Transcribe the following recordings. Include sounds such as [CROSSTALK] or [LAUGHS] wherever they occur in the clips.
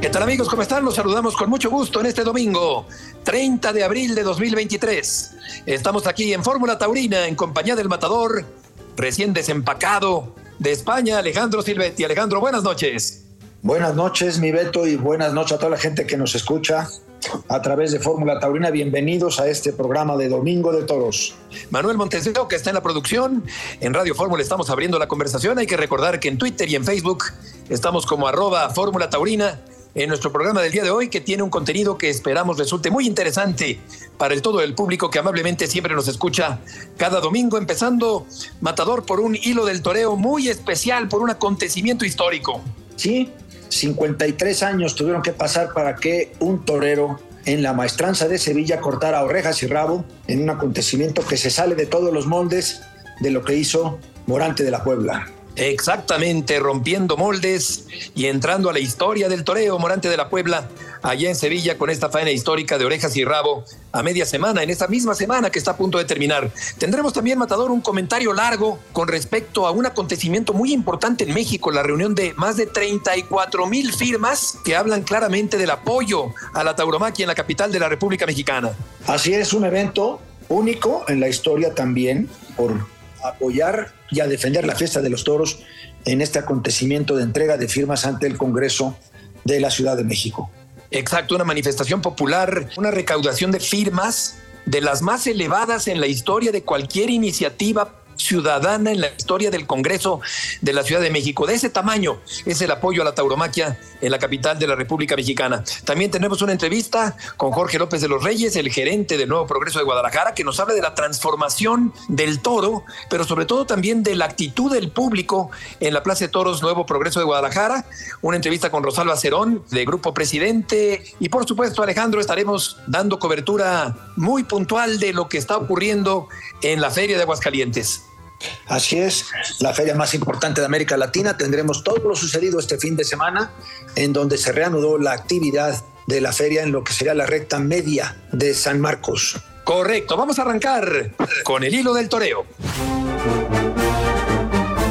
¿Qué tal amigos? ¿Cómo están? Los saludamos con mucho gusto en este domingo, 30 de abril de 2023. Estamos aquí en Fórmula Taurina en compañía del matador recién desempacado de España, Alejandro Silvetti. Alejandro, buenas noches. Buenas noches, mi Beto, y buenas noches a toda la gente que nos escucha a través de Fórmula Taurina. Bienvenidos a este programa de Domingo de Toros. Manuel Monteseo, que está en la producción. En Radio Fórmula estamos abriendo la conversación. Hay que recordar que en Twitter y en Facebook estamos como arroba Fórmula Taurina en nuestro programa del día de hoy, que tiene un contenido que esperamos resulte muy interesante para el todo el público que amablemente siempre nos escucha cada domingo, empezando Matador por un hilo del toreo muy especial, por un acontecimiento histórico. Sí, 53 años tuvieron que pasar para que un torero en la maestranza de Sevilla cortara orejas y rabo en un acontecimiento que se sale de todos los moldes de lo que hizo Morante de la Puebla. Exactamente, rompiendo moldes y entrando a la historia del toreo Morante de la Puebla, allá en Sevilla, con esta faena histórica de orejas y rabo a media semana, en esta misma semana que está a punto de terminar. Tendremos también, Matador, un comentario largo con respecto a un acontecimiento muy importante en México, la reunión de más de 34 mil firmas que hablan claramente del apoyo a la tauromaquia en la capital de la República Mexicana. Así es, un evento único en la historia también por apoyar y a defender la fiesta de los toros en este acontecimiento de entrega de firmas ante el Congreso de la Ciudad de México. Exacto, una manifestación popular, una recaudación de firmas de las más elevadas en la historia de cualquier iniciativa ciudadana en la historia del Congreso de la Ciudad de México. De ese tamaño es el apoyo a la tauromaquia en la capital de la República Mexicana. También tenemos una entrevista con Jorge López de los Reyes, el gerente del Nuevo Progreso de Guadalajara, que nos habla de la transformación del toro, pero sobre todo también de la actitud del público en la Plaza de Toros Nuevo Progreso de Guadalajara. Una entrevista con Rosalba Cerón, de Grupo Presidente. Y por supuesto, Alejandro, estaremos dando cobertura muy puntual de lo que está ocurriendo en la Feria de Aguascalientes. Así es, la feria más importante de América Latina. Tendremos todo lo sucedido este fin de semana, en donde se reanudó la actividad de la feria en lo que sería la recta media de San Marcos. Correcto, vamos a arrancar con el hilo del toreo.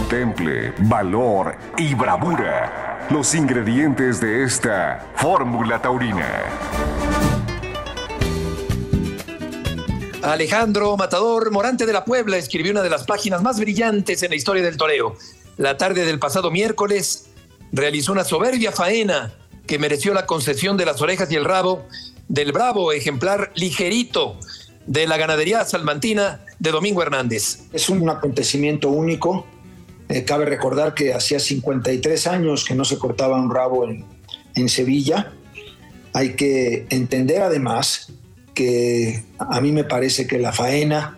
Temple, valor y bravura. Los ingredientes de esta fórmula taurina. Alejandro Matador Morante de la Puebla escribió una de las páginas más brillantes en la historia del toreo. La tarde del pasado miércoles realizó una soberbia faena que mereció la concesión de las orejas y el rabo del bravo ejemplar ligerito de la ganadería salmantina de Domingo Hernández. Es un acontecimiento único. Eh, cabe recordar que hacía 53 años que no se cortaba un rabo en, en Sevilla. Hay que entender además que a mí me parece que la faena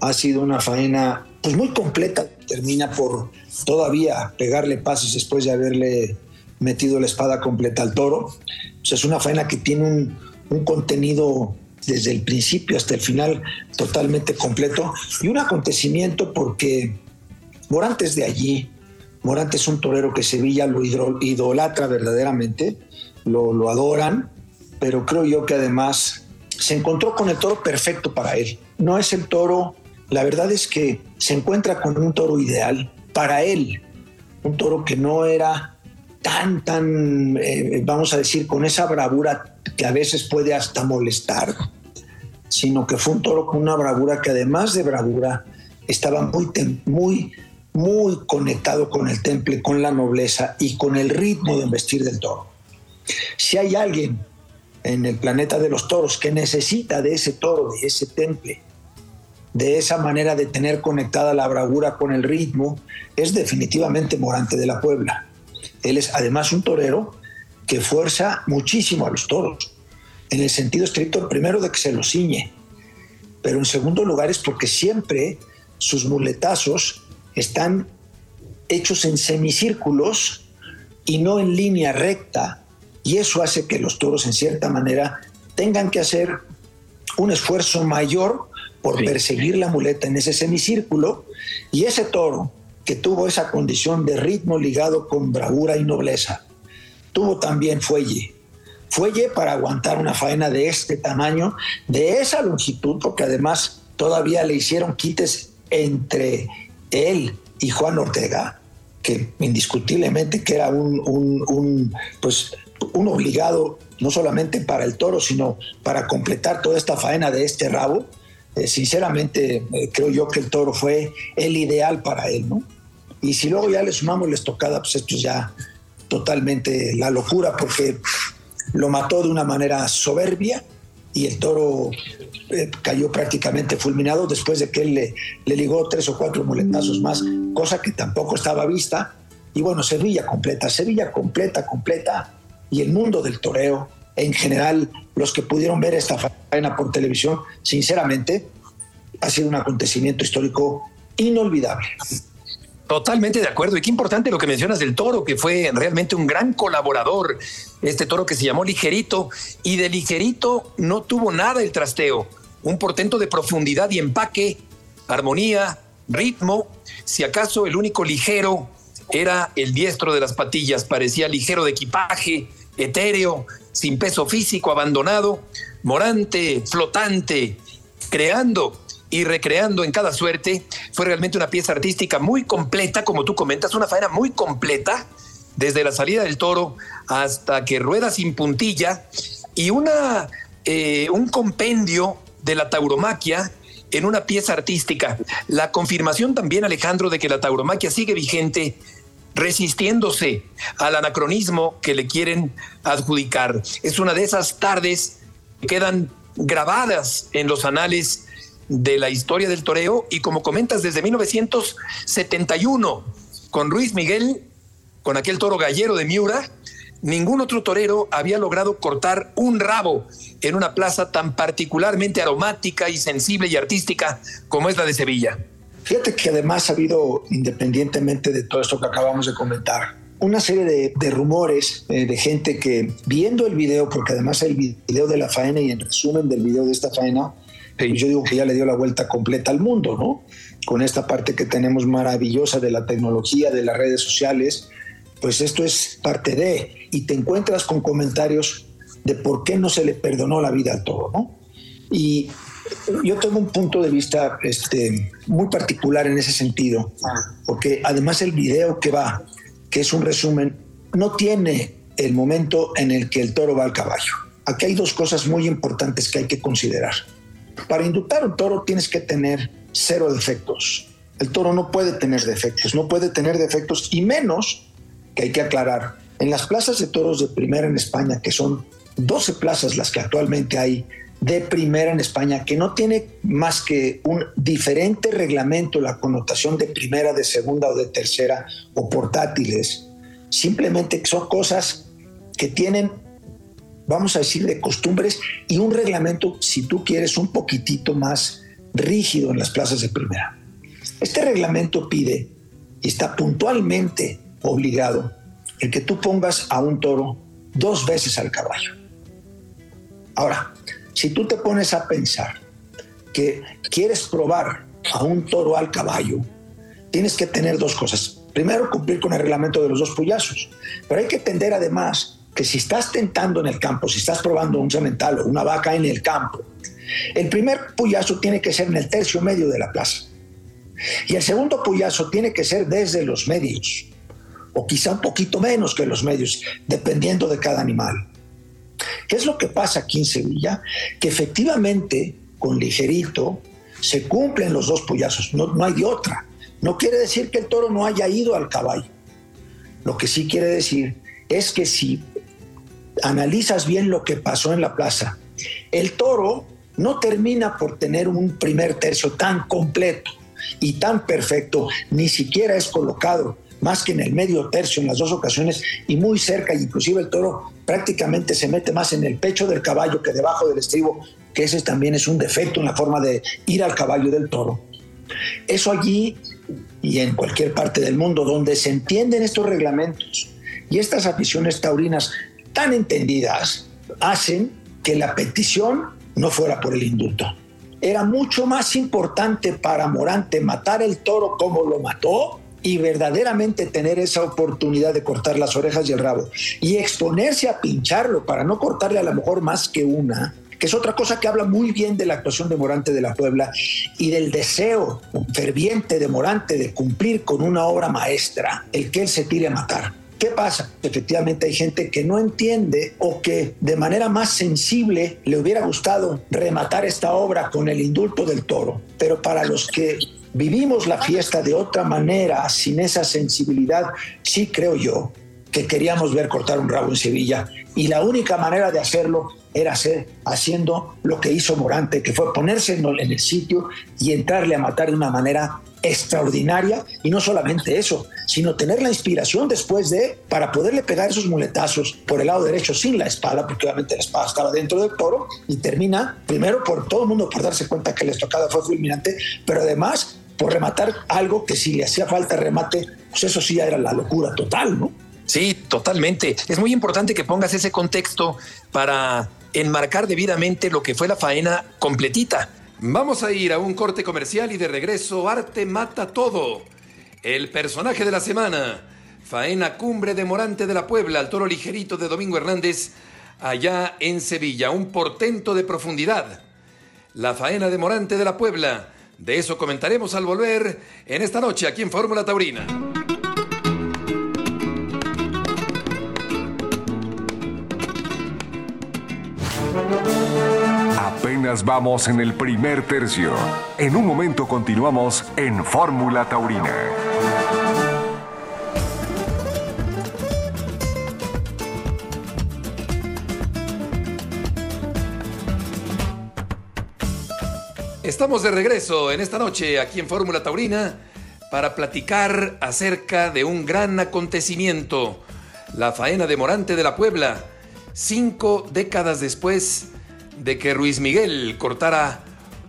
ha sido una faena pues muy completa. Termina por todavía pegarle pasos después de haberle metido la espada completa al toro. es una faena que tiene un, un contenido desde el principio hasta el final totalmente completo y un acontecimiento porque Morantes de allí, Morantes es un torero que Sevilla lo idolatra verdaderamente, lo, lo adoran, pero creo yo que además se encontró con el toro perfecto para él. No es el toro, la verdad es que se encuentra con un toro ideal para él, un toro que no era tan, tan, eh, vamos a decir, con esa bravura que a veces puede hasta molestar, sino que fue un toro con una bravura que además de bravura estaba muy, muy, muy conectado con el temple, con la nobleza y con el ritmo de vestir del toro. Si hay alguien en el planeta de los toros, que necesita de ese toro, de ese temple, de esa manera de tener conectada la bravura con el ritmo, es definitivamente Morante de la Puebla. Él es además un torero que fuerza muchísimo a los toros, en el sentido estricto, primero de que se los ciñe, pero en segundo lugar es porque siempre sus muletazos están hechos en semicírculos y no en línea recta, y eso hace que los toros, en cierta manera, tengan que hacer un esfuerzo mayor por perseguir la muleta en ese semicírculo y ese toro que tuvo esa condición de ritmo ligado con bravura y nobleza, tuvo también fuelle. Fuelle para aguantar una faena de este tamaño, de esa longitud, porque además todavía le hicieron quites entre él y Juan Ortega, que indiscutiblemente que era un, un, pues, un obligado no solamente para el toro, sino para completar toda esta faena de este rabo. Eh, sinceramente, eh, creo yo que el toro fue el ideal para él, ¿no? Y si luego ya le sumamos la estocada, pues esto es ya totalmente la locura, porque lo mató de una manera soberbia y el toro eh, cayó prácticamente fulminado después de que él le, ligó tres o cuatro muletazos más, cosa que tampoco estaba vista. Y bueno, Sevilla completa, Sevilla completa, completa, y el mundo del toreo, en general, los que pudieron ver esta faena por televisión, sinceramente, ha sido un acontecimiento histórico inolvidable. Totalmente de acuerdo. Y qué importante lo que mencionas del toro, que fue realmente un gran colaborador. Este toro que se llamó Ligerito. Y de Ligerito no tuvo nada el trasteo. Un portento de profundidad y empaque, armonía, ritmo. Si acaso el único ligero era el diestro de las patillas, parecía ligero de equipaje, etéreo, sin peso físico, abandonado, morante, flotante, creando y recreando en cada suerte. Fue realmente una pieza artística muy completa, como tú comentas, una faena muy completa, desde la salida del toro hasta que rueda sin puntilla y una, eh, un compendio de la tauromaquia en una pieza artística. La confirmación también, Alejandro, de que la tauromaquia sigue vigente resistiéndose al anacronismo que le quieren adjudicar. Es una de esas tardes que quedan grabadas en los anales de la historia del toreo y como comentas desde 1971 con Ruiz Miguel, con aquel toro gallero de Miura, ningún otro torero había logrado cortar un rabo en una plaza tan particularmente aromática y sensible y artística como es la de Sevilla. Fíjate que además ha habido, independientemente de todo esto que acabamos de comentar, una serie de, rumores eh, de gente que viendo el video, porque además el video de la faena y en resumen del video de esta faena, pues yo digo que ya le dio la vuelta completa al mundo, ¿no? Con esta parte que tenemos maravillosa de la tecnología, de las redes sociales, pues esto es parte de, y te encuentras con comentarios de por qué no se le perdonó la vida al todo, ¿no? Y yo tengo un punto de vista este, muy particular en ese sentido, porque además el video que va, que es un resumen, no tiene el momento en el que el toro va al caballo. Aquí hay dos cosas muy importantes que hay que considerar. Para inductar un toro tienes que tener cero defectos. El toro no puede tener defectos, no puede tener defectos y menos, que hay que aclarar, en las plazas de toros de primera en España, que son 12 plazas las que actualmente hay de primera en España, que no tiene más que un diferente reglamento, la connotación de primera, de segunda o de tercera, o portátiles. Simplemente son cosas que tienen, vamos a decir, de costumbres y un reglamento, si tú quieres, un poquitito más rígido en las plazas de primera. Este reglamento pide, y está puntualmente obligado, el que tú pongas a un toro dos veces al caballo. Ahora, si tú te pones a pensar que quieres probar a un toro al caballo, tienes que tener dos cosas. Primero, cumplir con el reglamento de los dos puyazos, pero hay que entender además que si estás tentando en el campo, si estás probando un cemental o una vaca en el campo, el primer puyazo tiene que ser en el tercio medio de la plaza. Y el segundo puyazo tiene que ser desde los medios, o quizá un poquito menos que los medios, dependiendo de cada animal. ¿Qué es lo que pasa aquí en Sevilla? Que efectivamente con ligerito se cumplen los dos pollazos, no, no hay de otra. No quiere decir que el toro no haya ido al caballo. Lo que sí quiere decir es que si analizas bien lo que pasó en la plaza, el toro no termina por tener un primer tercio tan completo y tan perfecto, ni siquiera es colocado más que en el medio tercio en las dos ocasiones y muy cerca, inclusive el toro prácticamente se mete más en el pecho del caballo que debajo del estribo, que ese también es un defecto en la forma de ir al caballo del toro. Eso allí y en cualquier parte del mundo donde se entienden estos reglamentos y estas aficiones taurinas tan entendidas hacen que la petición no fuera por el indulto. era mucho más importante para Morante matar el toro como lo mató y verdaderamente tener esa oportunidad de cortar las orejas y el rabo y exponerse a pincharlo para no cortarle a lo mejor más que una, que es otra cosa que habla muy bien de la actuación de Morante de la Puebla y del deseo ferviente de Morante de cumplir con una obra maestra, el que él se tire a matar. ¿Qué pasa? Efectivamente hay gente que no entiende o que de manera más sensible le hubiera gustado rematar esta obra con el indulto del toro, pero para los que vivimos la fiesta de otra manera, sin esa sensibilidad, sí creo yo que queríamos ver cortar un rabo en Sevilla y la única manera de hacerlo era hacer, haciendo lo que hizo Morante, que fue ponerse en el sitio y entrarle a matar de una manera extraordinaria. Y no solamente eso, sino tener la inspiración después de, para poderle pegar esos muletazos por el lado derecho sin la espada, porque obviamente la espada estaba dentro del toro, y termina primero por todo el mundo por darse cuenta que la estocada fue fulminante, pero además por rematar algo que si le hacía falta remate, pues eso sí ya era la locura total, ¿no? Sí, totalmente. Es muy importante que pongas ese contexto para enmarcar debidamente lo que fue la faena completita. Vamos a ir a un corte comercial y de regreso Arte mata todo. El personaje de la semana. Faena cumbre de Morante de la Puebla, al toro ligerito de Domingo Hernández, allá en Sevilla. Un portento de profundidad. La faena de Morante de la Puebla. De eso comentaremos al volver en esta noche aquí en Fórmula Taurina. Apenas vamos en el primer tercio. En un momento continuamos en Fórmula Taurina. Estamos de regreso en esta noche aquí en Fórmula Taurina para platicar acerca de un gran acontecimiento, la faena de Morante de la Puebla, cinco décadas después de que Ruiz Miguel cortara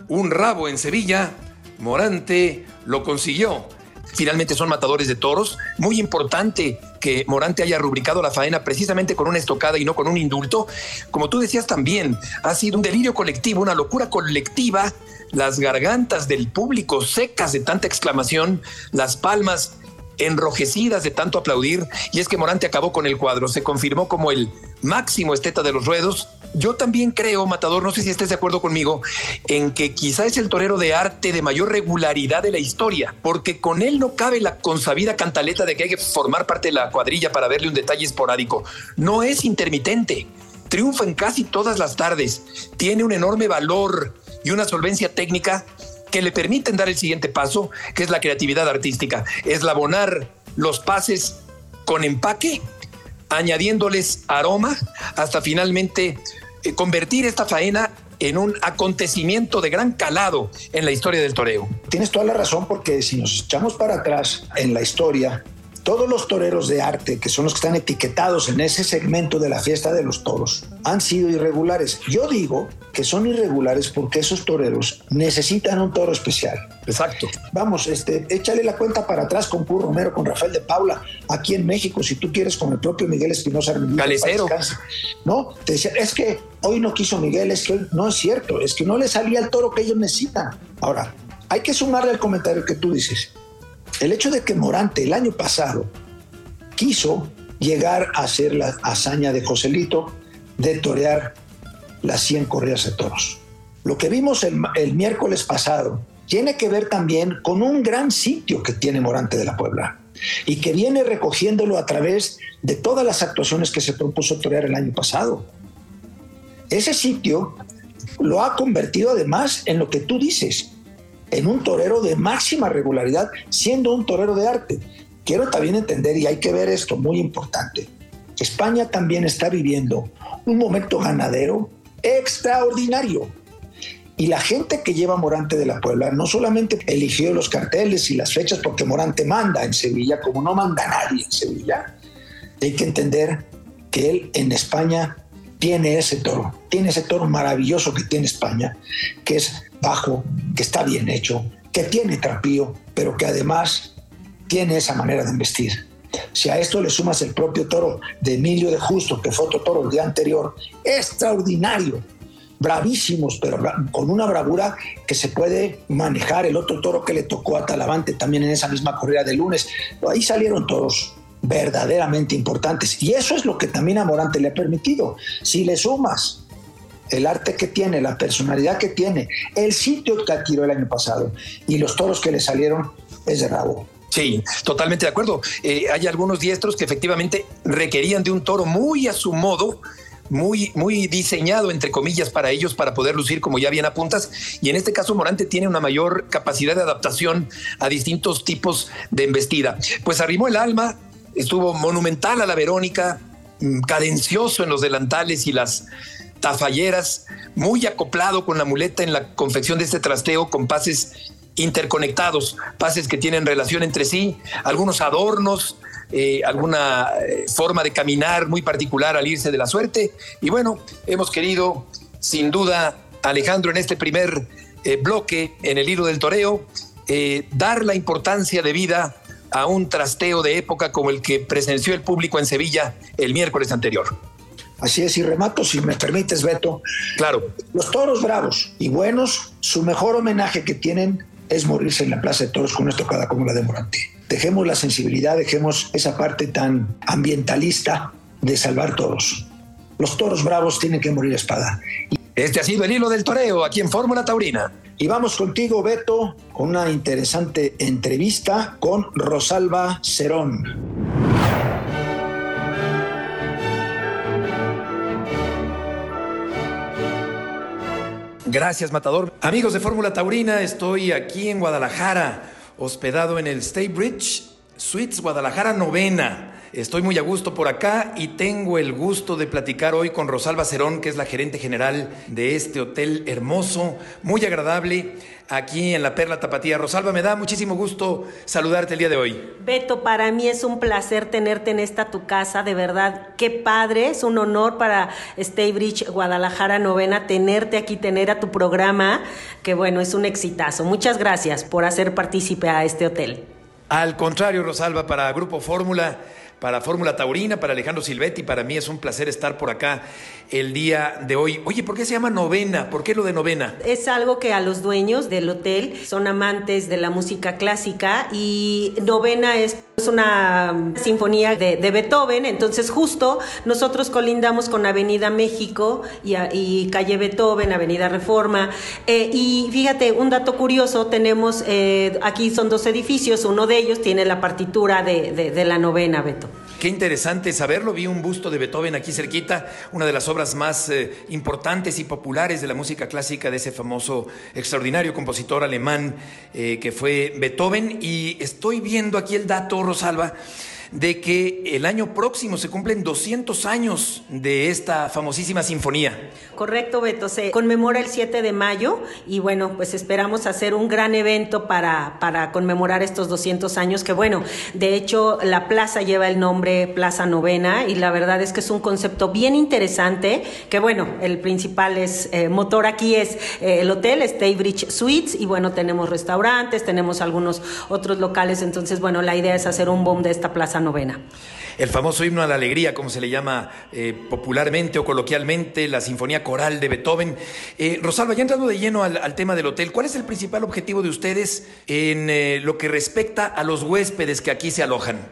un rabo en Sevilla, Morante lo consiguió. Finalmente son matadores de toros. Muy importante que Morante haya rubricado la faena precisamente con una estocada y no con un indulto. Como tú decías también, ha sido un delirio colectivo, una locura colectiva. Las gargantas del público secas de tanta exclamación, las palmas enrojecidas de tanto aplaudir. Y es que Morante acabó con el cuadro. Se confirmó como el máximo esteta de los ruedos yo también creo, Matador, no sé si estés de acuerdo conmigo, en que quizá es el torero de arte de mayor regularidad de la historia, porque con él no cabe la consabida cantaleta de que hay que formar parte de la cuadrilla para verle un detalle esporádico. No es intermitente, triunfa en casi todas las tardes, tiene un enorme valor y una solvencia técnica que le permiten dar el siguiente paso, que es la creatividad artística, es abonar los pases con empaque añadiéndoles aroma hasta finalmente eh, convertir esta faena en un acontecimiento de gran calado en la historia del toreo. Tienes toda la razón porque si nos echamos para atrás en la historia, todos los toreros de arte, que son los que están etiquetados en ese segmento de la fiesta de los toros, han sido irregulares. Yo digo que son irregulares porque esos toreros necesitan un toro especial. Exacto. Vamos, este, échale la cuenta para atrás con Puro Romero, con Rafael de Paula, aquí en México, si tú quieres, con el propio Miguel Espinosa. Calecero. No, te decía, es que hoy no quiso Miguel, es que no es cierto, es que no le salía el toro que ellos necesitan. Ahora, hay que sumarle al comentario que tú dices. El hecho de que Morante el año pasado quiso llegar a hacer la hazaña de Joselito de torear las 100 corridas de toros. Lo que vimos el, el, miércoles pasado tiene que ver también con un gran sitio que tiene Morante de la Puebla y que viene recogiéndolo a través de todas las actuaciones que se propuso torear el año pasado. Ese sitio lo ha convertido además en lo que tú dices, en un torero de máxima regularidad, siendo un torero de arte. Quiero también entender, y hay que ver esto, muy importante, España también está viviendo un momento ganadero extraordinario. Y la gente que lleva Morante de la Puebla no solamente eligió los carteles y las fechas porque Morante manda en Sevilla, como no manda nadie en Sevilla, hay que entender que él en España tiene ese toro, tiene ese toro maravilloso que tiene España, que es bajo, que está bien hecho, que tiene trapío, pero que además tiene esa manera de investir. Si a esto le sumas el propio toro de Emilio de Justo, que fue otro toro el día anterior, extraordinario, bravísimos, pero con una bravura que se puede manejar. El otro toro que le tocó a Talavante también en esa misma corrida de lunes. Ahí salieron toros verdaderamente importantes. Y eso es lo que también a Morante le ha permitido. Si le sumas el arte que tiene, la personalidad que tiene, el sitio que adquirió el año pasado y los toros que le salieron, es de rabo. Sí, totalmente de acuerdo. Eh, hay algunos diestros que efectivamente requerían de un toro muy a su modo, muy, muy diseñado, entre comillas, para ellos, para poder lucir como ya bien apuntas. Y en este caso, Morante tiene una mayor capacidad de adaptación a distintos tipos de embestida. Pues arrimó el alma, estuvo monumental a la Verónica, mm, cadencioso en los delantales y las tafalleras, muy acoplado con la muleta en la confección de este trasteo con pases interconectados, pases que tienen relación entre sí, algunos adornos, eh, alguna eh, forma de caminar muy particular al irse de la suerte. Y bueno, hemos querido, sin duda, Alejandro, en este primer eh, bloque, en el hilo del toreo, dar la importancia de vida a un trasteo de época como el que presenció el público en Sevilla el miércoles anterior. Así es, y remato, si me permites, Beto. Claro. Los toros bravos y buenos, su mejor homenaje que tienen es morirse en la Plaza de Toros con una tocada como la de Morante. Dejemos la sensibilidad, dejemos esa parte tan ambientalista de salvar toros. Los toros bravos tienen que morir a espada. Este ha sido el hilo del toreo aquí en Fórmula Taurina. Y vamos contigo, Beto, con una interesante entrevista con Rosalba Cerón. Gracias, Matador. Amigos de Fórmula Taurina, estoy aquí en Guadalajara, hospedado en el State Bridge Suites Guadalajara Novena. Estoy muy a gusto por acá y tengo el gusto de platicar hoy con Rosalba Cerón, que es la gerente general de este hotel hermoso, muy agradable, aquí en la Perla Tapatía. Rosalba, me da muchísimo gusto saludarte el día de hoy. Beto, para mí es un placer tenerte en esta tu casa, de verdad. Qué padre, es un honor para Bridge Guadalajara Novena tenerte aquí, tener a tu programa, que bueno, es un exitazo. Muchas gracias por hacer partícipe a este hotel. Al contrario, Rosalba, para Grupo Fórmula para Fórmula Taurina, para Alejandro Silvetti. Para mí es un placer estar por acá el día de hoy. Oye, ¿por qué se llama novena? ¿Por qué lo de novena? Es algo que a los dueños del hotel son amantes de la música clásica y novena es una sinfonía de, Beethoven, entonces justo nosotros colindamos con Avenida México y, calle Beethoven, Avenida Reforma. Eh, y fíjate, un dato curioso, tenemos, eh, aquí son dos edificios, uno de ellos tiene la partitura de, la novena, Beto. Qué interesante saberlo. Vi un busto de Beethoven aquí cerquita, una de las obras más eh, importantes y populares de la música clásica de ese famoso, extraordinario compositor alemán eh, que fue Beethoven. Y estoy viendo aquí el dato, Rosalba de que el año próximo se cumplen 200 años de esta famosísima sinfonía. Correcto, Beto. Se conmemora el 7 de mayo y bueno, pues esperamos hacer un gran evento para, para conmemorar estos 200 años, que bueno, de hecho la plaza lleva el nombre Plaza Novena y la verdad es que es un concepto bien interesante, que bueno, el principal es, eh, motor aquí es eh, el hotel, Staybridge Suites y bueno, tenemos restaurantes, tenemos algunos otros locales, entonces bueno, la idea es hacer un boom de esta plaza novena. El famoso himno a la alegría, como se le llama eh, popularmente o coloquialmente, la Sinfonía Coral de Beethoven. Eh, Rosalba, ya entrando de lleno al, tema del hotel, ¿cuál es el principal objetivo de ustedes en eh, lo que respecta a los huéspedes que aquí se alojan?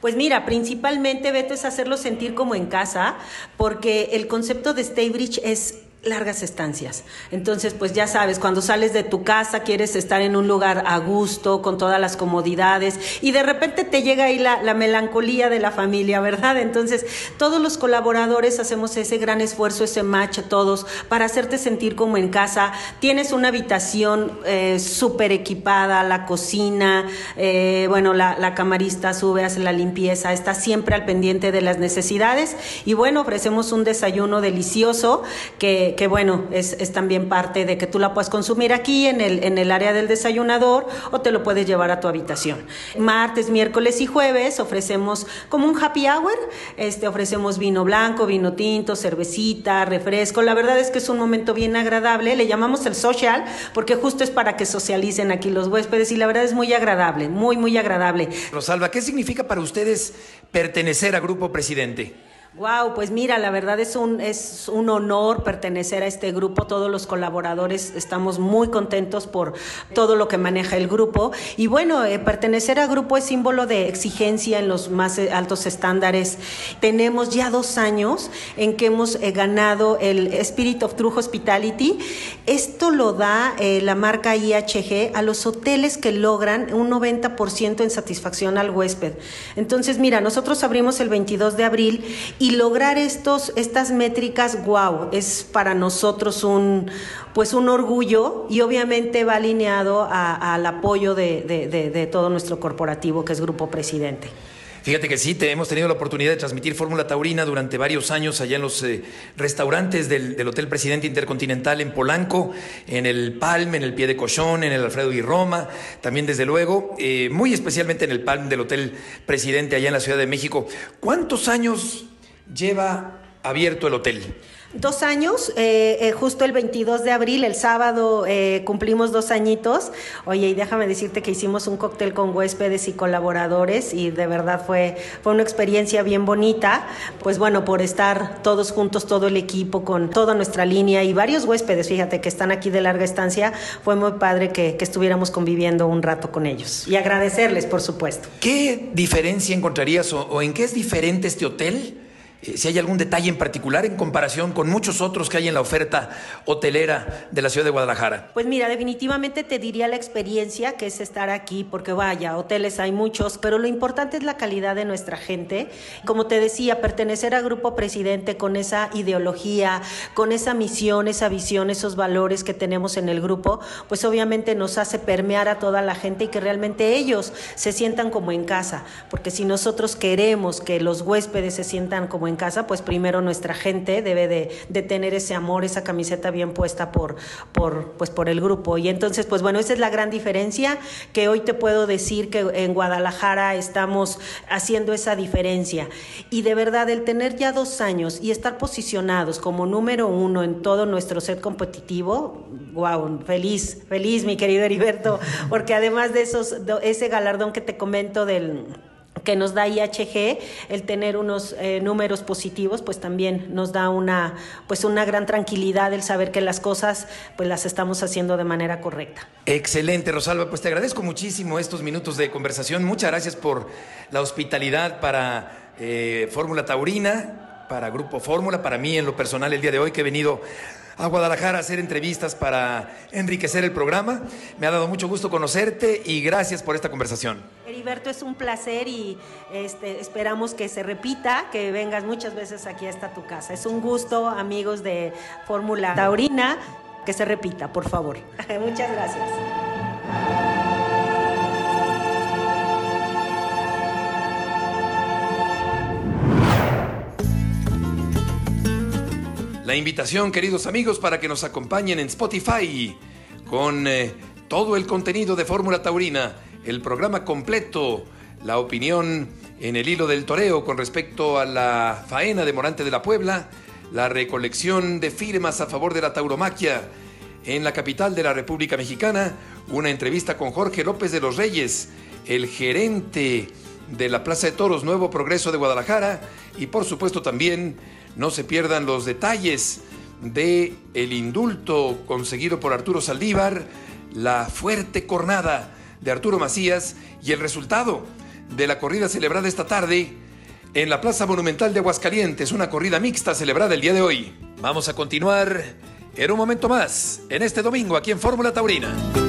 Pues mira, principalmente, Beto, es hacerlo sentir como en casa, porque el concepto de Staybridge es largas estancias. Entonces, pues ya sabes, cuando sales de tu casa quieres estar en un lugar a gusto, con todas las comodidades, y de repente te llega ahí la, melancolía de la familia, ¿verdad? Entonces, todos los colaboradores hacemos ese gran esfuerzo, ese match todos, para hacerte sentir como en casa. Tienes una habitación eh, súper equipada, la cocina, eh, bueno, la, la camarista sube, hace la limpieza, está siempre al pendiente de las necesidades, y bueno, ofrecemos un desayuno delicioso que que, bueno, es, es, también parte de que tú la puedas consumir aquí en el, en el área del desayunador o te lo puedes llevar a tu habitación. Martes, miércoles y jueves ofrecemos como un happy hour, este, ofrecemos vino blanco, vino tinto, cervecita, refresco. La verdad es que es un momento bien agradable, le llamamos el social porque justo es para que socialicen aquí los huéspedes y la verdad es muy agradable, muy, muy agradable. Rosalba, ¿qué significa para ustedes pertenecer a Grupo Presidente? Wow, pues mira, la verdad es un, es un honor pertenecer a este grupo. Todos los colaboradores estamos muy contentos por todo lo que maneja el grupo. Y bueno, eh, pertenecer al grupo es símbolo de exigencia en los más eh, altos estándares. Tenemos ya dos años en que hemos eh, ganado el Spirit of True Hospitality. Esto lo da la marca IHG a los hoteles que logran un 90% en satisfacción al huésped. Entonces, mira, nosotros abrimos el 22 de abril y lograr estos, estas métricas, wow, es para nosotros un, pues un orgullo y obviamente va alineado al apoyo de, de todo nuestro corporativo que es Grupo Presidente. Fíjate que sí, te, hemos tenido la oportunidad de transmitir Fórmula Taurina durante varios años allá en los eh, restaurantes del, Hotel Presidente Intercontinental en Polanco, en el Palm, en el Pie de Cochón, en el Alfredo y Roma, también desde luego, eh, muy especialmente en el Palm del Hotel Presidente allá en la Ciudad de México. ¿Cuántos años lleva abierto el hotel? Dos años, eh, eh, justo el 22 de abril, el sábado, eh, cumplimos dos añitos. Oye, y déjame decirte que hicimos un cóctel con huéspedes y colaboradores y de verdad fue, fue una experiencia bien bonita. Pues bueno, por estar todos juntos, todo el equipo, con toda nuestra línea y varios huéspedes, fíjate, que están aquí de larga estancia, fue muy padre que, que estuviéramos conviviendo un rato con ellos. Y agradecerles, por supuesto. ¿Qué diferencia encontrarías o, o en qué es diferente este hotel? Eh, si hay algún detalle en particular en comparación con muchos otros que hay en la oferta hotelera de la ciudad de Guadalajara. Pues mira, definitivamente te diría la experiencia que es estar aquí, porque vaya, hoteles hay muchos, pero lo importante es la calidad de nuestra gente. Como te decía, pertenecer a Grupo Presidente con esa ideología, con esa misión, esa visión, esos valores que tenemos en el grupo, pues obviamente nos hace permear a toda la gente y que realmente ellos se sientan como en casa, porque si nosotros queremos que los huéspedes se sientan como en en casa, pues primero nuestra gente debe de, tener ese amor, esa camiseta bien puesta por, por, pues por el grupo. Y entonces, pues bueno, esa es la gran diferencia que hoy te puedo decir que en Guadalajara estamos haciendo esa diferencia. Y de verdad, el tener ya dos años y estar posicionados como número uno en todo nuestro set competitivo, wow, feliz, feliz, mi querido Heriberto, porque además de esos, ese galardón que te comento del que nos da IHG, el tener unos eh, números positivos, pues también nos da una, pues una gran tranquilidad el saber que las cosas pues las estamos haciendo de manera correcta. Excelente, Rosalba, pues te agradezco muchísimo estos minutos de conversación. Muchas gracias por la hospitalidad para eh, Fórmula Taurina, para Grupo Fórmula, para mí en lo personal el día de hoy que he venido a Guadalajara hacer entrevistas para enriquecer el programa. Me ha dado mucho gusto conocerte y gracias por esta conversación. Heriberto, es un placer y este, esperamos que se repita, que vengas muchas veces aquí hasta tu casa. Es un gusto, amigos de Fórmula Taurina, que se repita, por favor. [LAUGHS] Muchas gracias. La invitación, queridos amigos, para que nos acompañen en Spotify con eh, todo el contenido de Fórmula Taurina, el programa completo, la opinión en el hilo del toreo con respecto a la faena de Morante de la Puebla, la recolección de firmas a favor de la tauromaquia en la capital de la República Mexicana, una entrevista con Jorge López de los Reyes, el gerente de la Plaza de Toros Nuevo Progreso de Guadalajara y por supuesto también no se pierdan los detalles de el indulto conseguido por Arturo Saldívar, la fuerte cornada de Arturo Macías y el resultado de la corrida celebrada esta tarde en la Plaza Monumental de Aguascalientes, una corrida mixta celebrada el día de hoy. Vamos a continuar en un momento más, en este domingo aquí en Fórmula Taurina.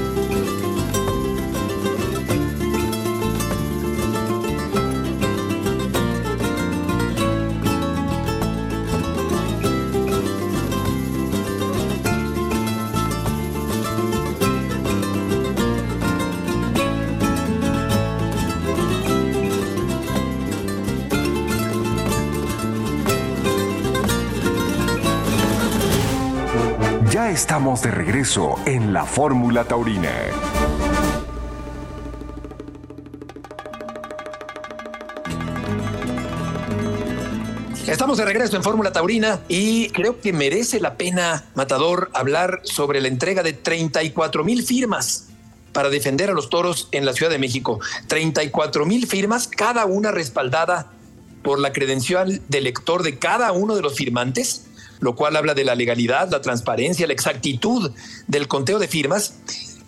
De regreso en la Fórmula Taurina. Estamos de regreso en Fórmula Taurina y creo que merece la pena, Matador, hablar sobre la entrega de 34 mil firmas para defender a los toros en la Ciudad de México. 34 mil firmas, cada una respaldada por la credencial de lector de cada uno de los firmantes, lo cual habla de la legalidad, la transparencia, la exactitud del conteo de firmas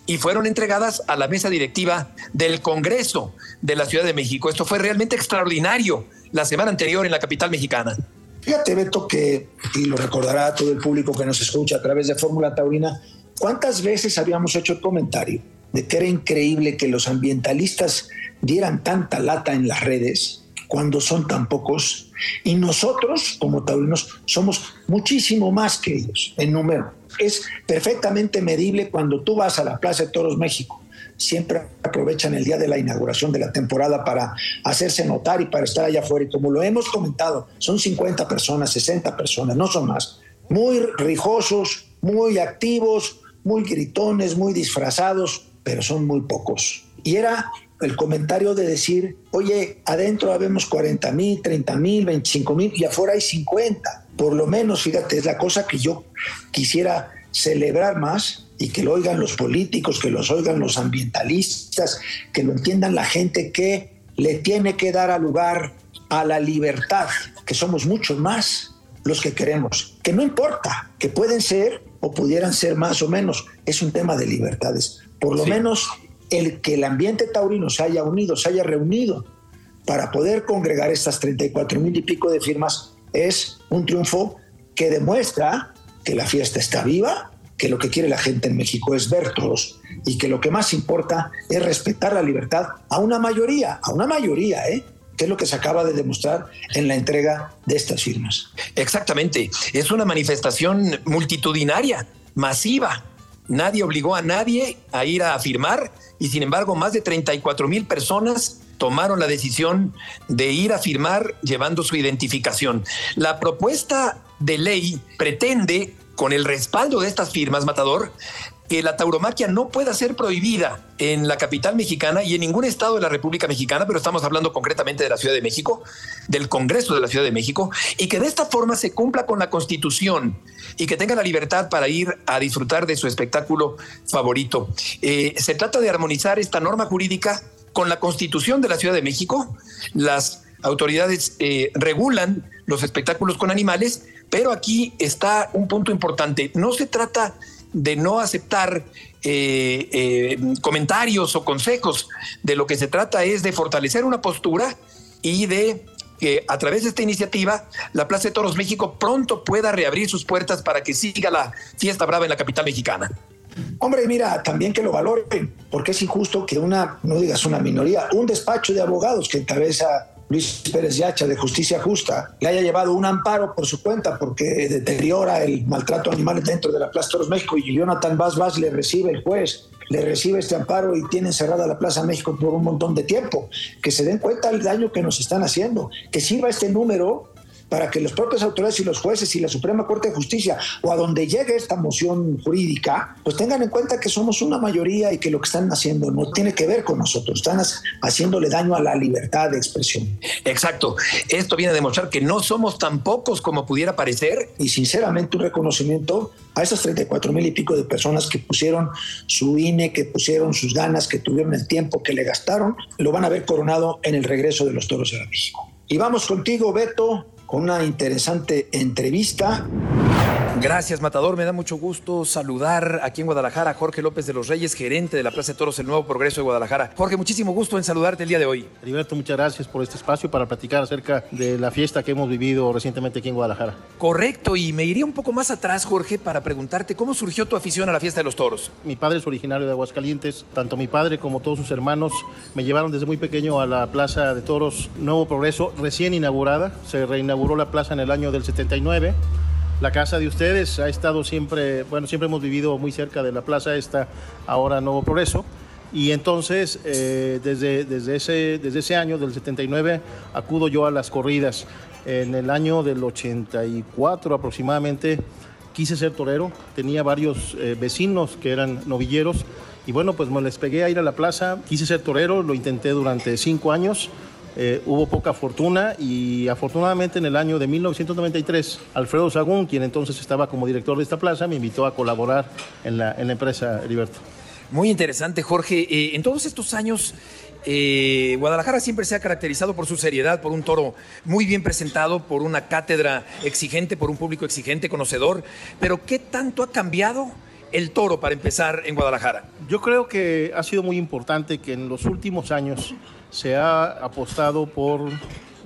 y fueron entregadas a la mesa directiva del Congreso de la Ciudad de México. Esto fue realmente extraordinario la semana anterior en la capital mexicana. Fíjate, Beto, que, y lo recordará todo el público que nos escucha a través de Fórmula Taurina, ¿cuántas veces habíamos hecho el comentario de que era increíble que los ambientalistas dieran tanta lata en las redes cuando son tan pocos? Y nosotros, como taurinos, somos muchísimo más que ellos en número es perfectamente medible cuando tú vas a la Plaza de Toros México. Siempre aprovechan el día de la inauguración de la temporada para hacerse notar y para estar allá afuera. Y como lo hemos comentado, son 50 personas, 60 personas, no son más. Muy rijosos, muy activos, muy gritones, muy disfrazados, pero son muy pocos. Y era el comentario de decir, oye, adentro habemos 40 mil, 30 mil, 25 mil y afuera hay 50 por lo menos, fíjate, es la cosa que yo quisiera celebrar más y que lo oigan los políticos, que los oigan los ambientalistas, que lo entiendan la gente que le tiene que dar a lugar a la libertad, que somos muchos más los que queremos, que no importa, que pueden ser o pudieran ser más o menos, es un tema de libertades. Por lo menos el que el ambiente taurino se haya unido, se haya reunido para poder congregar estas 34 mil y pico de firmas, es un triunfo que demuestra que la fiesta está viva, que lo que quiere la gente en México es ver todos y que lo que más importa es respetar la libertad a una mayoría, a una mayoría, ¿eh? que es lo que se acaba de demostrar en la entrega de estas firmas. Exactamente, es una manifestación multitudinaria, masiva. Nadie obligó a nadie a ir a firmar y sin embargo más de 34 mil personas tomaron la decisión de ir a firmar llevando su identificación. La propuesta de ley pretende, con el respaldo de estas firmas, Matador, que la tauromaquia no pueda ser prohibida en la capital mexicana y en ningún estado de la República Mexicana, pero estamos hablando concretamente de la Ciudad de México, del Congreso de la Ciudad de México, y que de esta forma se cumpla con la Constitución y que tenga la libertad para ir a disfrutar de su espectáculo favorito. Eh, se trata de armonizar esta norma jurídica con la Constitución de la Ciudad de México, las autoridades eh, regulan los espectáculos con animales, pero aquí está un punto importante. No se trata de no aceptar eh, eh, comentarios o consejos. De lo que se trata es de fortalecer una postura y de que a través de esta iniciativa la Plaza de Toros México pronto pueda reabrir sus puertas para que siga la fiesta brava en la capital mexicana. Hombre, mira, también que lo valoren, porque es injusto que una, no digas una minoría, un despacho de abogados que encabeza Luis Pérez Yacha de Justicia Justa le haya llevado un amparo por su cuenta porque deteriora el maltrato animal dentro de la Plaza Toros México y Jonathan Vaz Vaz le recibe el juez, le recibe este amparo y tiene cerrada la Plaza México por un montón de tiempo. Que se den cuenta del daño que nos están haciendo, que sirva este número para que las propias autoridades y los jueces y la Suprema Corte de Justicia o a donde llegue esta moción jurídica, pues tengan en cuenta que somos una mayoría y que lo que están haciendo no tiene que ver con nosotros, están haciéndole daño a la libertad de expresión. Exacto, esto viene a demostrar que no somos tan pocos como pudiera parecer. Y sinceramente un reconocimiento a esas 34 mil y pico de personas que pusieron su INE, que pusieron sus ganas, que tuvieron el tiempo, que le gastaron, lo van a ver coronado en el regreso de los toros a México. Y vamos contigo, Beto, con una interesante entrevista. Gracias, Matador. Me da mucho gusto saludar aquí en Guadalajara a Jorge López de los Reyes, gerente de la Plaza de Toros El Nuevo Progreso de Guadalajara. Jorge, muchísimo gusto en saludarte el día de hoy. Heriberto, muchas gracias por este espacio para platicar acerca de la fiesta que hemos vivido recientemente aquí en Guadalajara. Correcto, y me iría un poco más atrás, Jorge, para preguntarte cómo surgió tu afición a la fiesta de los toros. Mi padre es originario de Aguascalientes. Tanto mi padre como todos sus hermanos me llevaron desde muy pequeño a la Plaza de Toros Nuevo Progreso, recién inaugurada. Se reinauguró la plaza en el año del 79 la casa de ustedes ha estado siempre, bueno, siempre hemos vivido muy cerca de la plaza esta, ahora Nuevo Progreso. Y entonces, eh, desde, desde, ese, desde ese año, del 79, acudo yo a las corridas. En el año del 84 aproximadamente, quise ser torero. Tenía varios eh, vecinos que eran novilleros. Y bueno, pues me les pegué a ir a la plaza. Quise ser torero, lo intenté durante cinco años. Eh, hubo poca fortuna y afortunadamente en el año de 1993, Alfredo Sagún, quien entonces estaba como director de esta plaza, me invitó a colaborar en la, en la empresa Heriberto. Muy interesante, Jorge. Eh, en todos estos años, eh, Guadalajara siempre se ha caracterizado por su seriedad, por un toro muy bien presentado, por una cátedra exigente, por un público exigente, conocedor. Pero ¿qué tanto ha cambiado el toro para empezar en Guadalajara? Yo creo que ha sido muy importante que en los últimos años se ha apostado por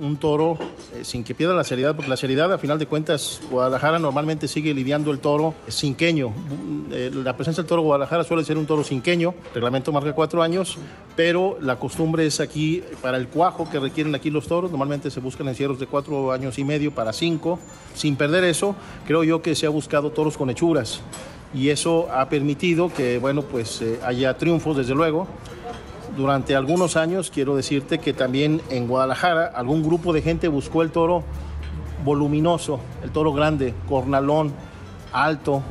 un toro eh, sin que pierda la seriedad, porque la seriedad, a final de cuentas, Guadalajara normalmente sigue lidiando el toro cinqueño. Eh, la presencia del toro Guadalajara suele ser un toro cinqueño, reglamento marca cuatro años, pero la costumbre es aquí, para el cuajo que requieren aquí los toros, normalmente se buscan encierros de cuatro años y medio para cinco. Sin perder eso, creo yo que se ha buscado toros con hechuras y eso ha permitido que, bueno, pues eh, haya triunfos, desde luego durante algunos años, quiero decirte que también en Guadalajara algún grupo de gente buscó el toro voluminoso, el toro grande, cornalón, alto,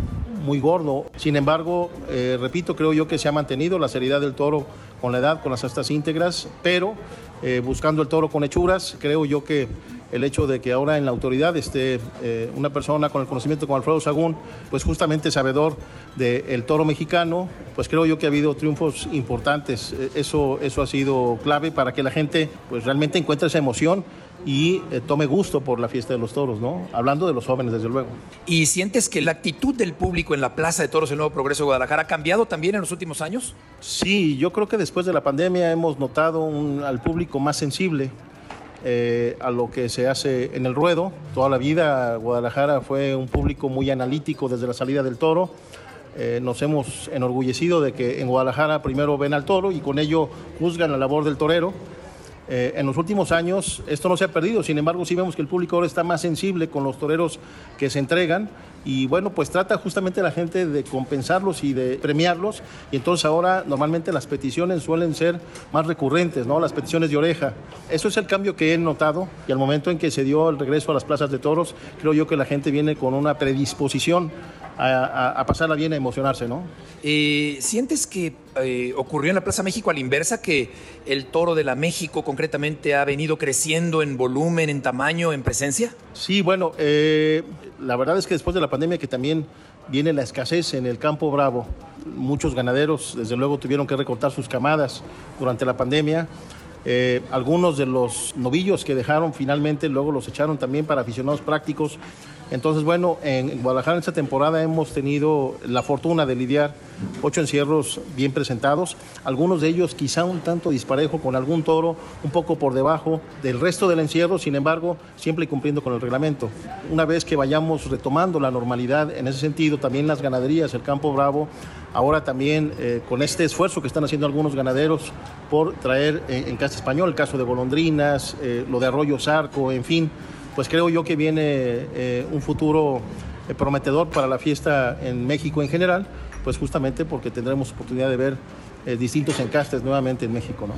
muy gordo. Sin embargo, eh, repito, creo yo que se ha mantenido la seriedad del toro con la edad, con las astas íntegras, pero eh, buscando el toro con hechuras, creo yo que el hecho de que ahora en la autoridad esté eh, una persona con el conocimiento como Alfredo Sagún, pues justamente sabedor del toro mexicano, pues creo yo que ha habido triunfos importantes. Eh, eso, eso ha sido clave para que la gente pues realmente encuentre esa emoción y eh, tome gusto por la fiesta de los toros, ¿no? Hablando de los jóvenes, desde luego. ¿Y sientes que la actitud del público en la Plaza de Toros del Nuevo Progreso de Guadalajara ha cambiado también en los últimos años? Sí, yo creo que después de la pandemia hemos notado al público más sensible eh, a lo que se hace en el ruedo. Toda la vida Guadalajara fue un público muy analítico desde la salida del toro. Eh, nos hemos enorgullecido de que en Guadalajara primero ven al toro y con ello juzgan la labor del torero. Eh, en los últimos años esto no se ha perdido, sin embargo sí vemos que el público ahora está más sensible con los toreros que se entregan y bueno, pues trata justamente la gente de compensarlos y de premiarlos y entonces ahora normalmente las peticiones suelen ser más recurrentes, ¿no? Las peticiones de oreja. Eso es el cambio que he notado y al momento en que se dio el regreso a las plazas de toros, creo yo que la gente viene con una predisposición a, pasarla bien, a emocionarse, ¿no? Eh, ¿Sientes que eh, ocurrió en la Plaza México a la inversa, que el toro de la México concretamente ha venido creciendo en volumen, en tamaño, en presencia? Sí, bueno, eh, la verdad es que después de la pandemia que también viene la escasez en el campo bravo, muchos ganaderos desde luego tuvieron que recortar sus camadas durante la pandemia. algunos de los novillos que dejaron finalmente luego los echaron también para aficionados prácticos entonces, bueno, en Guadalajara en esta temporada hemos tenido la fortuna de lidiar ocho encierros bien presentados, algunos de ellos quizá un tanto disparejo con algún toro un poco por debajo del resto del encierro, sin embargo, siempre cumpliendo con el reglamento. Una vez que vayamos retomando la normalidad en ese sentido, también las ganaderías, el campo bravo, ahora también eh, con este esfuerzo que están haciendo algunos ganaderos por traer en, casa español el caso de golondrinas, eh, lo de arroyo zarco, en fin pues creo yo que viene eh, un futuro eh, prometedor para la fiesta en México en general, pues justamente porque tendremos oportunidad de ver eh, distintos encastes nuevamente en México, ¿no?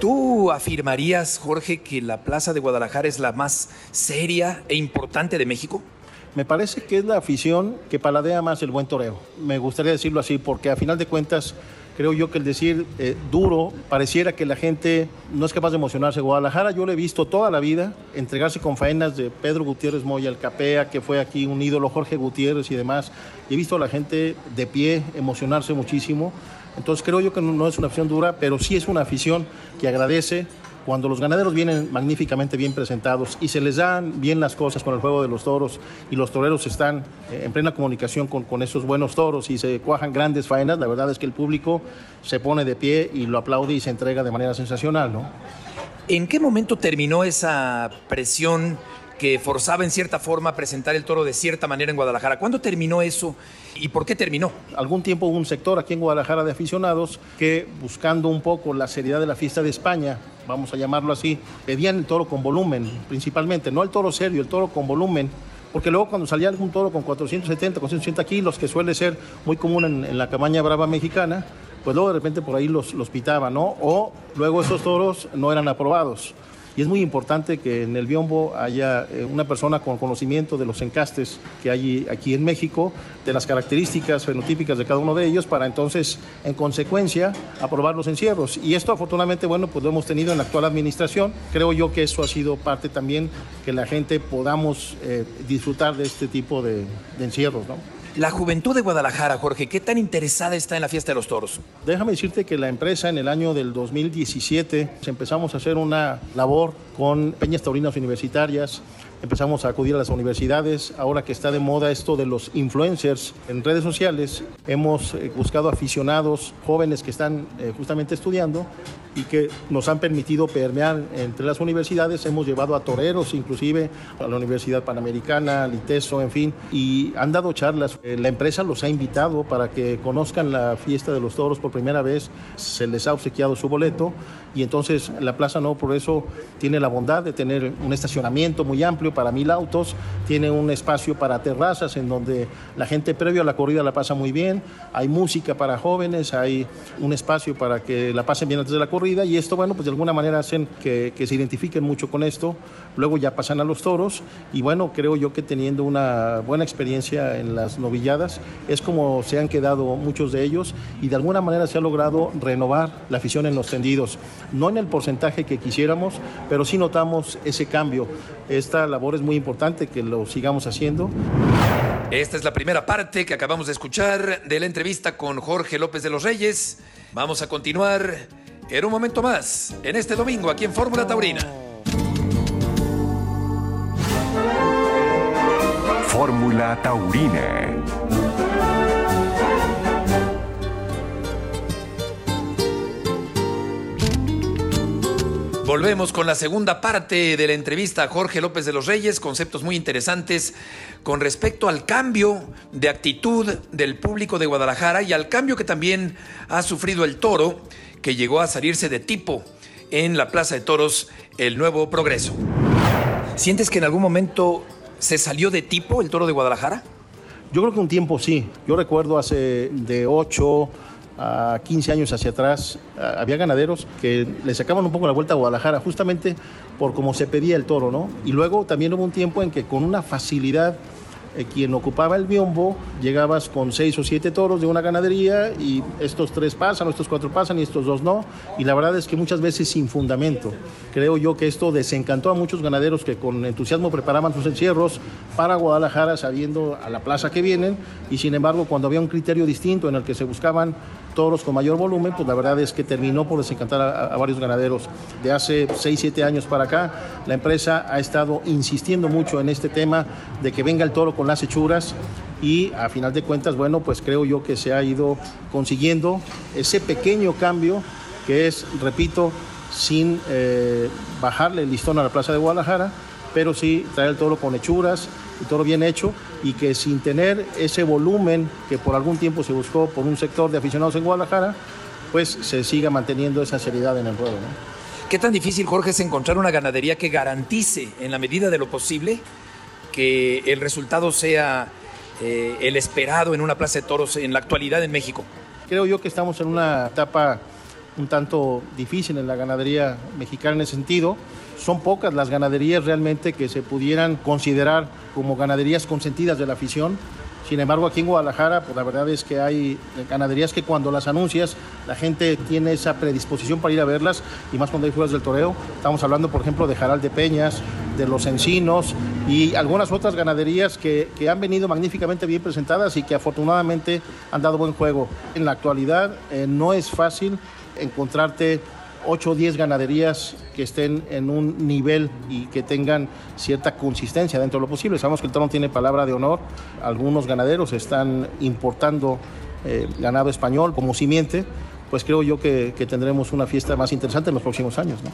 ¿Tú afirmarías, Jorge, que la Plaza de Guadalajara es la más seria e importante de México? Me parece que es la afición que paladea más el buen toreo. Me gustaría decirlo así, porque a final de cuentas creo yo que el decir eh, duro pareciera que la gente no es capaz de emocionarse. Guadalajara yo lo he visto toda la vida entregarse con faenas de Pedro Gutiérrez Moya, el Capea, que fue aquí un ídolo, Jorge Gutiérrez y demás. he visto a la gente de pie emocionarse muchísimo. Entonces creo yo que no es una afición dura, pero sí es una afición que agradece cuando los ganaderos vienen magníficamente bien presentados y se les dan bien las cosas con el juego de los toros y los toreros están eh, en plena comunicación con, con esos buenos toros y se cuajan grandes faenas, la verdad es que el público se pone de pie y lo aplaude y se entrega de manera sensacional, ¿no? ¿En qué momento terminó esa presión que forzaba en cierta forma a presentar el toro de cierta manera en Guadalajara. ¿Cuándo terminó eso y por qué terminó? Algún tiempo hubo un sector aquí en Guadalajara de aficionados que buscando un poco la seriedad de la fiesta de España, vamos a llamarlo así, pedían el toro con volumen principalmente, no el toro serio, el toro con volumen porque luego cuando salía algún toro con 470, 480 kilos, que suele ser muy común en, la cabaña brava mexicana, pues luego de repente por ahí los, los pitaban, ¿no? O luego esos toros no eran aprobados y es muy importante que en el biombo haya eh, una persona con conocimiento de los encastes que hay aquí en México, de las características fenotípicas de cada uno de ellos, para entonces, en consecuencia, aprobar los encierros. Y esto afortunadamente, bueno, pues lo hemos tenido en la actual administración. Creo yo que eso ha sido parte también que la gente podamos eh, disfrutar de este tipo de, de encierros, ¿no? La juventud de Guadalajara, Jorge, ¿qué tan interesada está en la fiesta de los toros? Déjame decirte que la empresa en el año del 2017 empezamos a hacer una labor con peñas taurinas universitarias, empezamos a acudir a las universidades. Ahora que está de moda esto de los influencers en redes sociales, hemos eh, buscado aficionados jóvenes que están eh, justamente estudiando y que nos han permitido permear entre las universidades. Hemos llevado a toreros, inclusive a la Universidad Panamericana, al ITESO, en fin, y han dado charlas. Eh, la empresa los ha invitado para que conozcan la fiesta de los toros por primera vez. Se les ha obsequiado su boleto y entonces la Plaza Nuevo Progreso tiene la bondad de tener un estacionamiento muy amplio para mil autos, tiene un espacio para terrazas en donde la gente previo a la corrida la pasa muy bien, hay música para jóvenes, hay un espacio para que la pasen bien antes de la corrida y esto, bueno, pues de alguna manera hacen que, que se identifiquen mucho con esto, luego ya pasan a los toros y bueno, creo yo que teniendo una buena experiencia en las novilladas es como se han quedado muchos de ellos y de alguna manera se ha logrado renovar la afición en los tendidos no en el porcentaje que quisiéramos, pero sí notamos ese cambio. Esta labor es muy importante que lo sigamos haciendo. Esta es la primera parte que acabamos de escuchar de la entrevista con Jorge López de los Reyes. Vamos a continuar en un momento más, en este domingo, aquí en Fórmula Taurina. Fórmula Taurina. Volvemos con la segunda parte de la entrevista a Jorge López de los Reyes, conceptos muy interesantes con respecto al cambio de actitud del público de Guadalajara y al cambio que también ha sufrido el toro, que llegó a salirse de tipo en la Plaza de Toros, el nuevo progreso. ¿Sientes que en algún momento se salió de tipo el toro de Guadalajara? Yo creo que un tiempo sí. Yo recuerdo hace de 8 a 15 años hacia atrás, había ganaderos que le sacaban un poco la vuelta a Guadalajara, justamente por cómo se pedía el toro, ¿no? Y luego también hubo un tiempo en que con una facilidad eh, quien ocupaba el biombo, llegabas con seis o siete toros de una ganadería y estos tres pasan, estos cuatro pasan y estos dos no. Y la verdad es que muchas veces sin fundamento. Creo yo que esto desencantó a muchos ganaderos que con entusiasmo preparaban sus encierros para Guadalajara sabiendo a la plaza que vienen y sin embargo cuando había un criterio distinto en el que se buscaban toros con mayor volumen, pues la verdad es que terminó por desencantar a, varios ganaderos. De hace 6, 7 años para acá, la empresa ha estado insistiendo mucho en este tema de que venga el toro con las hechuras y a final de cuentas, bueno, pues creo yo que se ha ido consiguiendo ese pequeño cambio que es, repito, sin eh, bajarle el listón a la Plaza de Guadalajara, pero sí traer el toro con hechuras, y todo bien hecho y que sin tener ese volumen que por algún tiempo se buscó por un sector de aficionados en Guadalajara, pues se siga manteniendo esa seriedad en el ruedo. ¿Qué tan difícil, Jorge, es encontrar una ganadería que garantice en la medida de lo posible que el resultado sea eh, el esperado en una plaza de toros en la actualidad en México? Creo yo que estamos en una etapa un tanto difícil en la ganadería mexicana en ese sentido son pocas las ganaderías realmente que se pudieran considerar como ganaderías consentidas de la afición. Sin embargo, aquí en Guadalajara, pues la verdad es que hay ganaderías que cuando las anuncias, la gente tiene esa predisposición para ir a verlas, y más cuando hay fuerzas del toreo. Estamos hablando, por ejemplo, de Jaral de Peñas, de Los Encinos y algunas otras ganaderías que, que han venido magníficamente bien presentadas y que afortunadamente han dado buen juego. En la actualidad eh, no es fácil encontrarte 8 o 10 ganaderías que estén en un nivel y que tengan cierta consistencia dentro de lo posible. Sabemos que el toro tiene palabra de honor. Algunos ganaderos están importando eh, ganado español como simiente pues creo yo que, tendremos una fiesta más interesante en los próximos años. ¿no?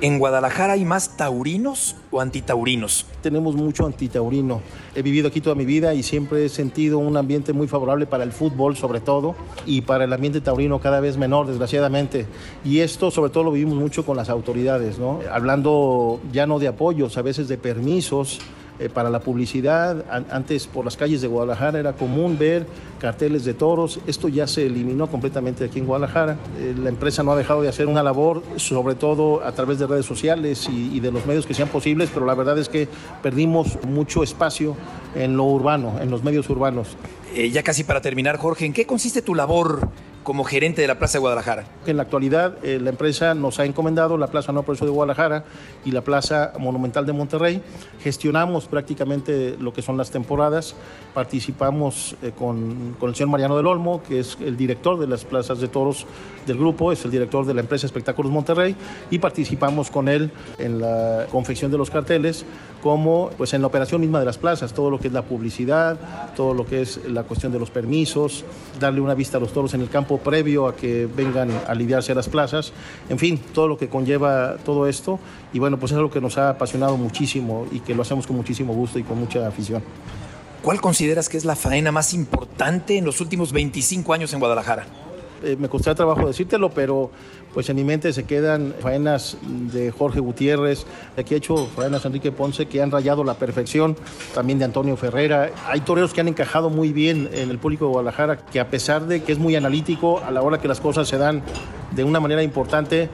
¿En Guadalajara hay más taurinos o antitaurinos? Tenemos mucho antitaurino. He vivido aquí toda mi vida y siempre he sentido un ambiente muy favorable para el fútbol sobre todo y para el ambiente taurino cada vez menor, desgraciadamente. Y esto sobre todo lo vivimos mucho con las autoridades, ¿no? hablando ya no de apoyos, a veces de permisos eh, para la publicidad. Antes por las calles de Guadalajara era común ver carteles de toros. Esto ya se eliminó completamente aquí en Guadalajara. Eh, la empresa no ha dejado de hacer una labor, sobre todo a través de redes sociales y, de los medios que sean posibles, pero la verdad es que perdimos mucho espacio en lo urbano, en los medios urbanos. Eh, ya casi para terminar, Jorge, ¿en qué consiste tu labor como gerente de la Plaza de Guadalajara? En la actualidad, eh, la empresa nos ha encomendado la Plaza No Progreso de Guadalajara y la Plaza Monumental de Monterrey. Gestionamos prácticamente lo que son las temporadas. Participamos eh, con, el señor Mariano del Olmo, que es el director de las plazas de toros del grupo, es el director de la empresa Espectáculos Monterrey, y participamos con él en la confección de los carteles, como pues en la operación misma de las plazas, todo lo que es la publicidad, todo lo que es la cuestión de los permisos, darle una vista a los toros en el campo previo a que vengan a lidiarse las plazas, en fin, todo lo que conlleva todo esto. Y bueno, pues es algo que nos ha apasionado muchísimo y que lo hacemos con muchísimo gusto y con mucha afición. ¿Cuál consideras que es la faena más importante en los últimos 25 años en Guadalajara? Eh, me costó trabajo decírtelo, pero pues en mi mente se quedan faenas de Jorge Gutiérrez, de aquí he hecho faenas Enrique Ponce que han rayado la perfección, también de Antonio Ferrera. Hay toreros que han encajado muy bien en el público de Guadalajara, que a pesar de que es muy analítico, a la hora que las cosas se dan de una manera importante,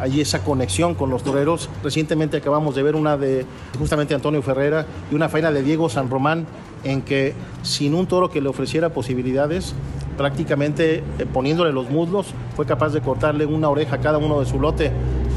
hay esa conexión con los toreros. Recientemente acabamos de ver una de justamente Antonio Ferrera y una faena de Diego San Román, en que sin un toro que le ofreciera posibilidades, prácticamente eh, poniéndole los muslos, fue capaz de cortarle una oreja a cada uno de su lote.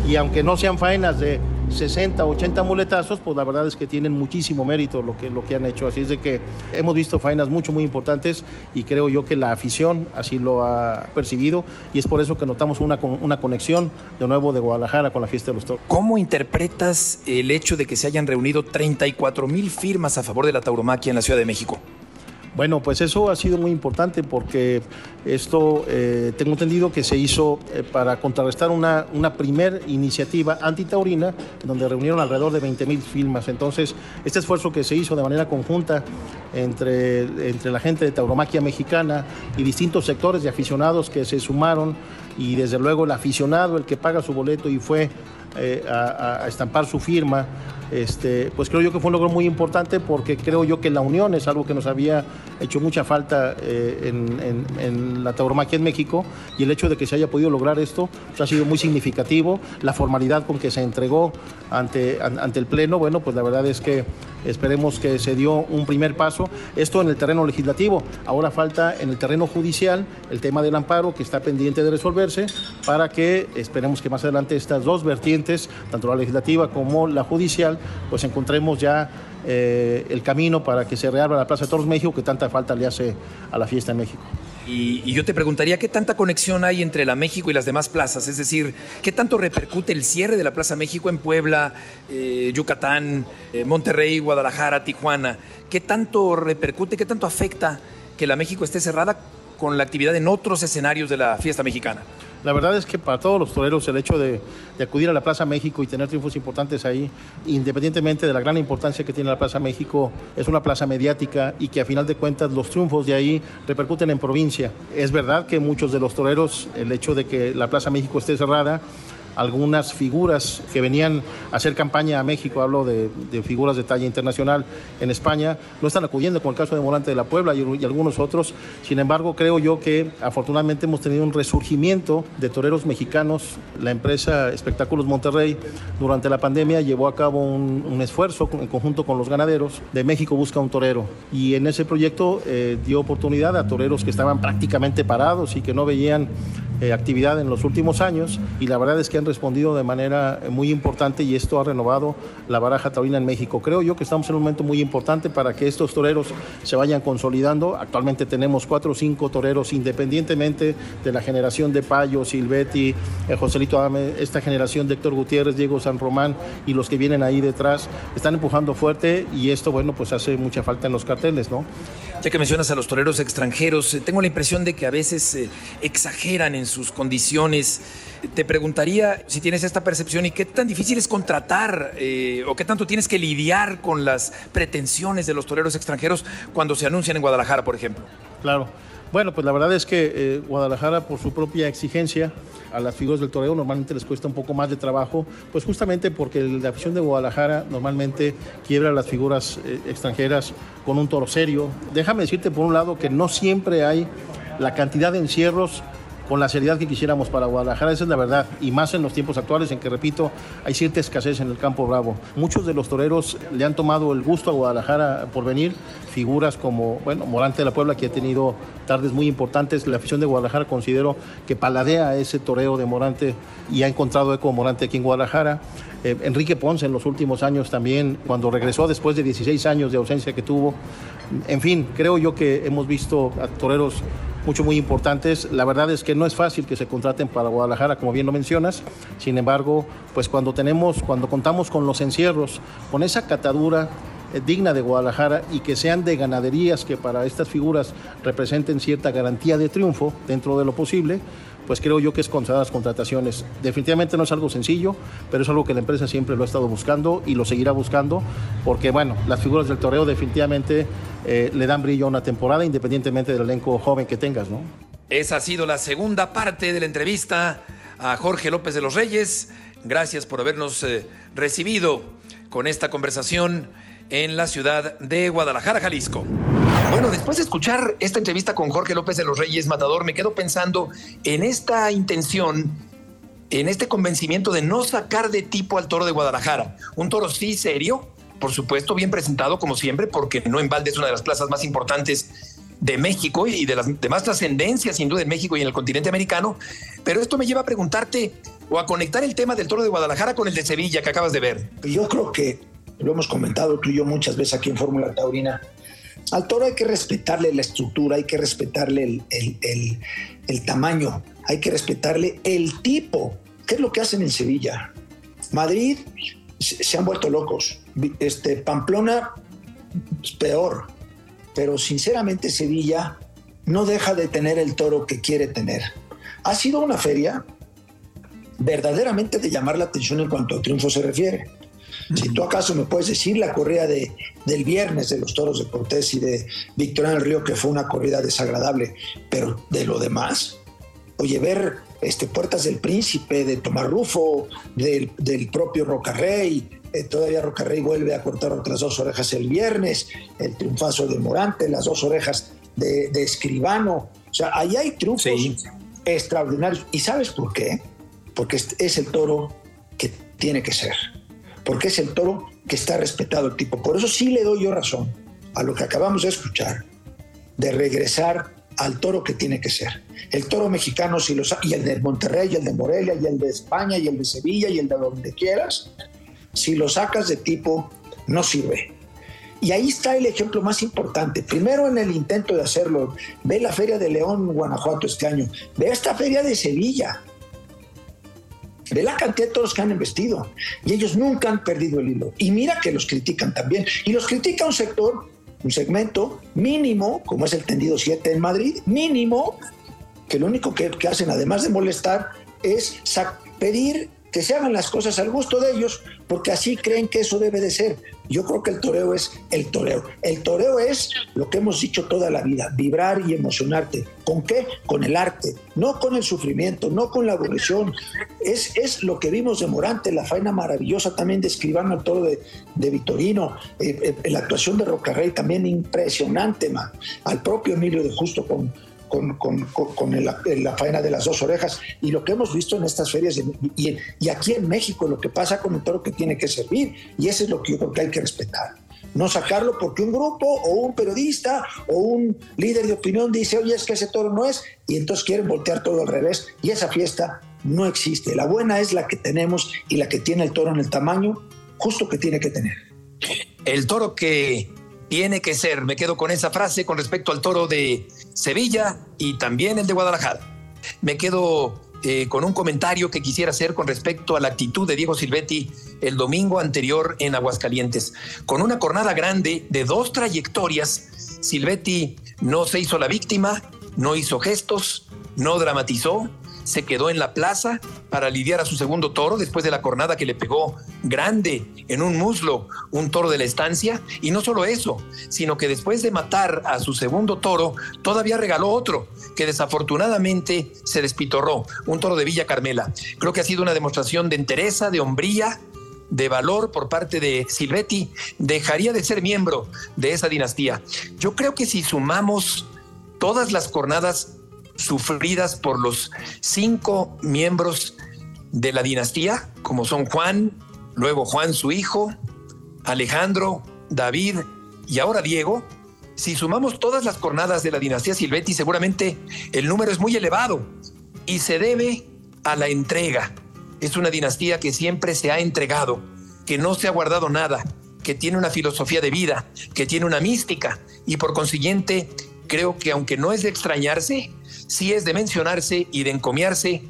Y aunque no sean faenas de 60, 80 muletazos, pues la verdad es que tienen muchísimo mérito lo que, lo que han hecho. Así es de que hemos visto faenas mucho, muy importantes y creo yo que la afición así lo ha percibido y es por eso que notamos una, una conexión de nuevo de Guadalajara con la fiesta de los toros. ¿Cómo interpretas el hecho de que se hayan reunido 34 mil firmas a favor de la tauromaquia en la Ciudad de México? Bueno, pues eso ha sido muy importante porque esto eh, tengo entendido que se hizo eh, para contrarrestar una, una primer iniciativa antitaurina donde reunieron alrededor de 20 mil firmas. Entonces, este esfuerzo que se hizo de manera conjunta entre, entre la gente de tauromaquia mexicana y distintos sectores de aficionados que se sumaron y desde luego el aficionado, el que paga su boleto y fue eh, a, estampar su firma, este, pues creo yo que fue un logro muy importante porque creo yo que la unión es algo que nos había hecho mucha falta eh, en, la tauromaquia en México y el hecho de que se haya podido lograr esto pues, ha sido muy significativo. La formalidad con que se entregó ante, ante el Pleno, bueno, pues la verdad es que esperemos que se dio un primer paso. Esto en el terreno legislativo. Ahora falta en el terreno judicial el tema del amparo que está pendiente de resolverse para que esperemos que más adelante estas dos vertientes, tanto la legislativa como la judicial, pues encontremos ya eh, el camino para que se reabra la Plaza de Toros México que tanta falta le hace a la fiesta en México. Y, yo te preguntaría, ¿qué tanta conexión hay entre la México y las demás plazas? Es decir, ¿qué tanto repercute el cierre de la Plaza México en Puebla, eh, Yucatán, eh, Monterrey, Guadalajara, Tijuana? ¿Qué tanto repercute, qué tanto afecta que la México esté cerrada con la actividad en otros escenarios de la fiesta mexicana? La verdad es que para todos los toreros el hecho de, acudir a la Plaza México y tener triunfos importantes ahí, independientemente de la gran importancia que tiene la Plaza México, es una plaza mediática y que a final de cuentas los triunfos de ahí repercuten en provincia. Es verdad que muchos de los toreros, el hecho de que la Plaza México esté cerrada, algunas figuras que venían a hacer campaña a México, hablo de, figuras de talla internacional en España, no están acudiendo, con el caso de Volante de la Puebla y, algunos otros. Sin embargo, creo yo que afortunadamente hemos tenido un resurgimiento de toreros mexicanos. La empresa Espectáculos Monterrey durante la pandemia llevó a cabo un, esfuerzo en conjunto con los ganaderos de México Busca un Torero. Y en ese proyecto eh, dio oportunidad a toreros que estaban prácticamente parados y que no veían eh, actividad en los últimos años y la verdad es que han respondido de manera eh, muy importante y esto ha renovado la baraja taurina en México. Creo yo que estamos en un momento muy importante para que estos toreros se vayan consolidando. Actualmente tenemos cuatro o cinco toreros independientemente de la generación de Payo, Silvetti, eh, Joselito Adame, esta generación de Héctor Gutiérrez, Diego San Román y los que vienen ahí detrás están empujando fuerte y esto, bueno, pues hace mucha falta en los carteles, ¿no? Ya que mencionas a los toreros extranjeros, tengo la impresión de que a veces exageran en sus condiciones. Te preguntaría si tienes esta percepción y qué tan difícil es contratar eh, o qué tanto tienes que lidiar con las pretensiones de los toreros extranjeros cuando se anuncian en Guadalajara, por ejemplo. Claro. Bueno, pues la verdad es que eh, Guadalajara, por su propia exigencia, a las figuras del toreo normalmente les cuesta un poco más de trabajo, pues justamente porque la afición de Guadalajara normalmente quiebra a las figuras eh, extranjeras con un toro serio. Déjame decirte por un lado que no siempre hay la cantidad de encierros con la seriedad que quisiéramos para Guadalajara, esa es la verdad, y más en los tiempos actuales en que, repito, hay cierta escasez en el campo bravo. Muchos de los toreros le han tomado el gusto a Guadalajara por venir, figuras como, bueno, Morante de la Puebla, que ha tenido tardes muy importantes, la afición de Guadalajara considero que paladea ese toreo de Morante y ha encontrado eco Morante aquí en Guadalajara. Eh, Enrique Ponce en los últimos años también, cuando regresó después de 16 años de ausencia que tuvo. En fin, creo yo que hemos visto a toreros mucho, muy importantes. La verdad es que no es fácil que se contraten para Guadalajara, como bien lo mencionas. Sin embargo, pues cuando tenemos, cuando contamos con los encierros, con esa catadura eh, digna de Guadalajara y que sean de ganaderías que para estas figuras representen cierta garantía de triunfo dentro de lo posible, pues creo yo que es contra las contrataciones. Definitivamente no es algo sencillo, pero es algo que la empresa siempre lo ha estado buscando y lo seguirá buscando, porque bueno, las figuras del toreo definitivamente eh, le dan brillo a una temporada independientemente del elenco joven que tengas, ¿no? Esa ha sido la segunda parte de la entrevista a Jorge López de los Reyes. Gracias por habernos eh, recibido con esta conversación en la ciudad de Guadalajara, Jalisco. Bueno, después de escuchar esta entrevista con Jorge López de los Reyes Matador, me quedo pensando en esta intención, en este convencimiento de no sacar de tipo al toro de Guadalajara. Un toro sí serio, por supuesto, bien presentado como siempre, porque no en balde es una de las plazas más importantes de México y de las de más trascendencia, sin duda, en México y en el continente americano. Pero esto me lleva a preguntarte o a conectar el tema del toro de Guadalajara con el de Sevilla que acabas de ver. Yo creo que lo hemos comentado tú y yo muchas veces aquí en Fórmula Taurina. Al toro hay que respetarle la estructura, hay que respetarle el, tamaño, hay que respetarle el tipo. ¿Qué es lo que hacen en Sevilla? Madrid se han vuelto locos. Este, Pamplona, peor. Pero sinceramente Sevilla no deja de tener el toro que quiere tener. Ha sido una feria verdaderamente de llamar la atención en cuanto a triunfo se refiere. Si tú acaso me puedes decir la corrida de, del viernes de los toros de Cortés y de Victoriano del Río, que fue una corrida desagradable, pero de lo demás, oye, ver este, Puertas del Príncipe, de Tomás Rufo, del, del propio Rocarrey, eh, todavía Rocarrey vuelve a cortar otras dos orejas el viernes, el triunfazo de Morante, las dos orejas de, Escribano. O sea, ahí hay triunfos extraordinarios. ¿Y sabes por qué? Porque es el toro que tiene que ser. Porque es el toro que está respetado el tipo. Por eso sí le doy yo razón a lo que acabamos de escuchar, de regresar al toro que tiene que ser. El toro mexicano, si los, y el de Monterrey, y el de Morelia, y el de España, y el de Sevilla, y el de donde quieras, si lo sacas de tipo, no sirve. Y ahí está el ejemplo más importante. Primero en el intento de hacerlo, ve la Feria de León, Guanajuato este año, ve esta Feria de Sevilla, ve la cantidad de toros que han investido y ellos nunca han perdido el hilo. Y mira que los critican también. Y los critica un sector, un segmento mínimo, como es el tendido 7 en Madrid, mínimo, que lo único que, que hacen, además de molestar, es pedir que se hagan las cosas al gusto de ellos, porque así creen que eso debe de ser. Yo creo que el toreo es el toreo. El toreo es lo que hemos dicho toda la vida, vibrar y emocionarte. ¿Con qué? Con el arte, no con el sufrimiento, no con la aburrición. Es, es lo que vimos de Morante, la faena maravillosa también de Escribano, el toro de, de Vitorino, eh, eh, la actuación de Rocarrey también impresionante, man. al propio Emilio de Justo con, con, la faena de las dos orejas y lo que hemos visto en estas ferias y, y, aquí en México, lo que pasa con el toro que tiene que servir y eso es lo que yo creo que hay que respetar. No sacarlo porque un grupo o un periodista o un líder de opinión dice, oye, es que ese toro no es, y entonces quieren voltear todo al revés y esa fiesta no existe. La buena es la que tenemos y la que tiene el toro en el tamaño justo que tiene que tener. El toro que tiene que ser. Me quedo con esa frase con respecto al toro de Sevilla y también el de Guadalajara. Me quedo eh, con un comentario que quisiera hacer con respecto a la actitud de Diego Silvetti el domingo anterior en Aguascalientes. Con una jornada grande de dos trayectorias, Silvetti no se hizo la víctima, no hizo gestos, no dramatizó, se quedó en la plaza para lidiar a su segundo toro después de la cornada que le pegó grande en un muslo un toro de la estancia. Y no solo eso, sino que después de matar a su segundo toro, todavía regaló otro que desafortunadamente se despitorró, un toro de Villa Carmela. Creo que ha sido una demostración de entereza, de hombría, de valor por parte de Silvetti, dejaría de ser miembro de esa dinastía. Yo creo que si sumamos todas las cornadas sufridas por los cinco miembros de la dinastía, como son Juan, luego Juan su hijo, Alejandro, David y ahora Diego, si sumamos todas las jornadas de la dinastía Silvetti, seguramente el número es muy elevado y se debe a la entrega. Es una dinastía que siempre se ha entregado, que no se ha guardado nada, que tiene una filosofía de vida, que tiene una mística y por consiguiente creo que aunque no es de extrañarse, sí es de mencionarse y de encomiarse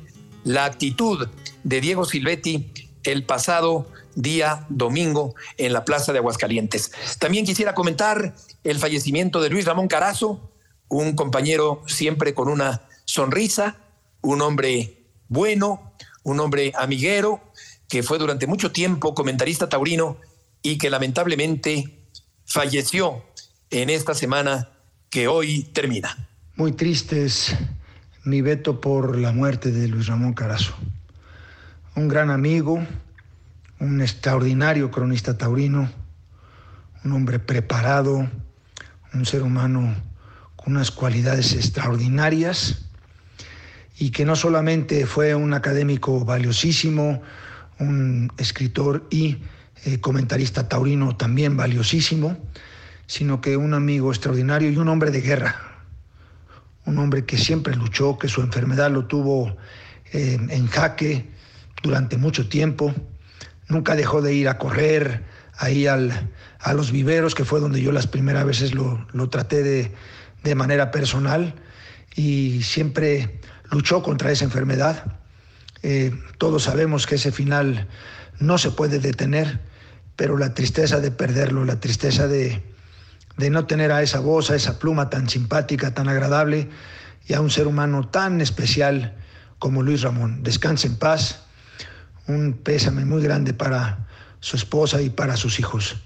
la actitud de Diego Silvetti el pasado día domingo en la Plaza de Aguascalientes. También quisiera comentar el fallecimiento de Luis Ramón Carazo, un compañero siempre con una sonrisa, un hombre bueno, un hombre amiguero, que fue durante mucho tiempo comentarista taurino y que lamentablemente falleció en esta semana que hoy termina. Muy triste es mi veto por la muerte de Luis Ramón Carazo. Un gran amigo, un extraordinario cronista taurino, un hombre preparado, un ser humano con unas cualidades extraordinarias y que no solamente fue un académico valiosísimo, un escritor y eh, comentarista taurino también valiosísimo, sino que un amigo extraordinario y un hombre de guerra, un hombre que siempre luchó, que su enfermedad lo tuvo eh, en jaque durante mucho tiempo, nunca dejó de ir a correr ahí al, a los viveros, que fue donde yo las primeras veces lo, lo traté de, de manera personal, y siempre luchó contra esa enfermedad. Eh, todos sabemos que ese final no se puede detener, pero la tristeza de perderlo, la tristeza de, de no tener a esa voz, a esa pluma tan simpática, tan agradable y a un ser humano tan especial como Luis Ramón. Descanse en paz. Un pésame muy grande para su esposa y para sus hijos.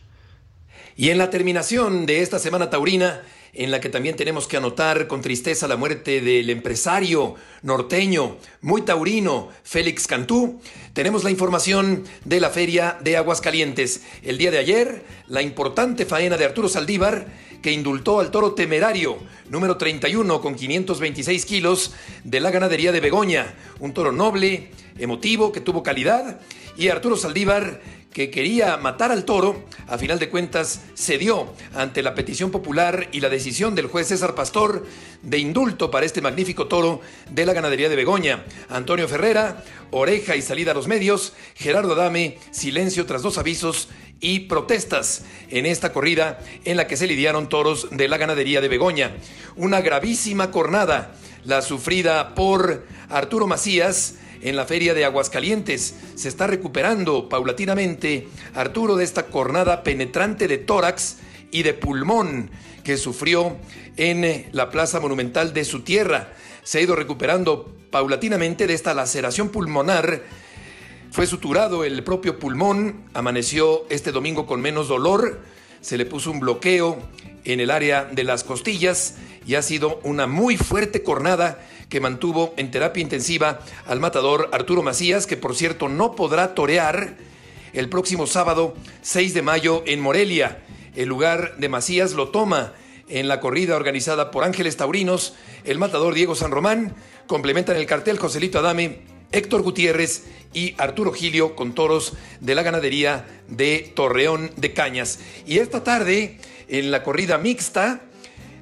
Y en la terminación de esta semana taurina, en la que también tenemos que anotar con tristeza la muerte del empresario norteño, muy taurino, Félix Cantú. Tenemos la información de la feria de Aguascalientes. El día de ayer, la importante faena de Arturo Saldívar, que indultó al toro temerario, número 31 con 526 kilos, de la ganadería de Begoña. Un toro noble, emotivo, que tuvo calidad. Y Arturo Saldívar que quería matar al toro, a final de cuentas cedió ante la petición popular y la decisión del juez César Pastor de indulto para este magnífico toro de la ganadería de Begoña. Antonio Ferrera, oreja y salida a los medios, Gerardo Adame, silencio tras dos avisos y protestas en esta corrida en la que se lidiaron toros de la ganadería de Begoña. Una gravísima cornada, la sufrida por Arturo Macías, en la feria de Aguascalientes. Se está recuperando paulatinamente Arturo de esta cornada penetrante de tórax y de pulmón que sufrió en la plaza monumental de su tierra. Se ha ido recuperando paulatinamente de esta laceración pulmonar. Fue suturado el propio pulmón, amaneció este domingo con menos dolor, se le puso un bloqueo en el área de las costillas y ha sido una muy fuerte cornada que mantuvo en terapia intensiva al matador Arturo Macías, que por cierto no podrá torear el próximo sábado 6 de mayo en Morelia. El lugar de Macías lo toma en la corrida organizada por Ángeles Taurinos, el matador Diego San Román, complementan el cartel Joselito Adame, Héctor Gutiérrez y Arturo Gilio con toros de la ganadería de Torreón de Cañas. Y esta tarde, en la corrida mixta,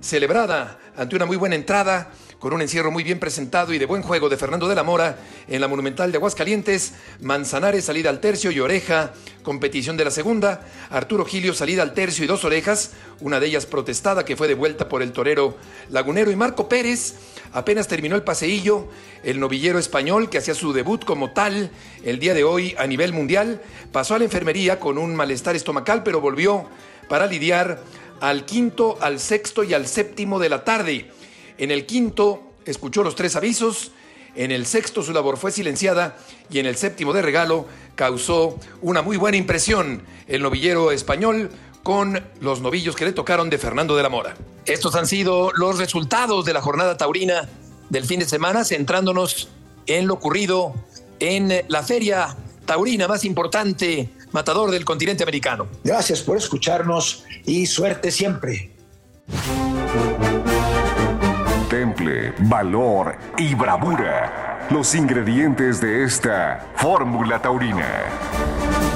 celebrada ante una muy buena entrada, con un encierro muy bien presentado y de buen juego de Fernando de la Mora en la Monumental de Aguascalientes, Manzanares salida al tercio y oreja, competición de la segunda, Arturo Gilio salida al tercio y dos orejas, una de ellas protestada que fue devuelta por el torero Lagunero y Marco Pérez, apenas terminó el paseillo, el novillero español que hacía su debut como tal el día de hoy a nivel mundial, pasó a la enfermería con un malestar estomacal pero volvió para lidiar al quinto, al sexto y al séptimo de la tarde. En el quinto escuchó los tres avisos, en el sexto su labor fue silenciada y en el séptimo de regalo causó una muy buena impresión el novillero español con los novillos que le tocaron de Fernando de la Mora. Estos han sido los resultados de la jornada taurina del fin de semana, centrándonos en lo ocurrido en la feria taurina más importante, matador del continente americano. Gracias por escucharnos y suerte siempre valor y bravura. Los ingredientes de esta fórmula taurina.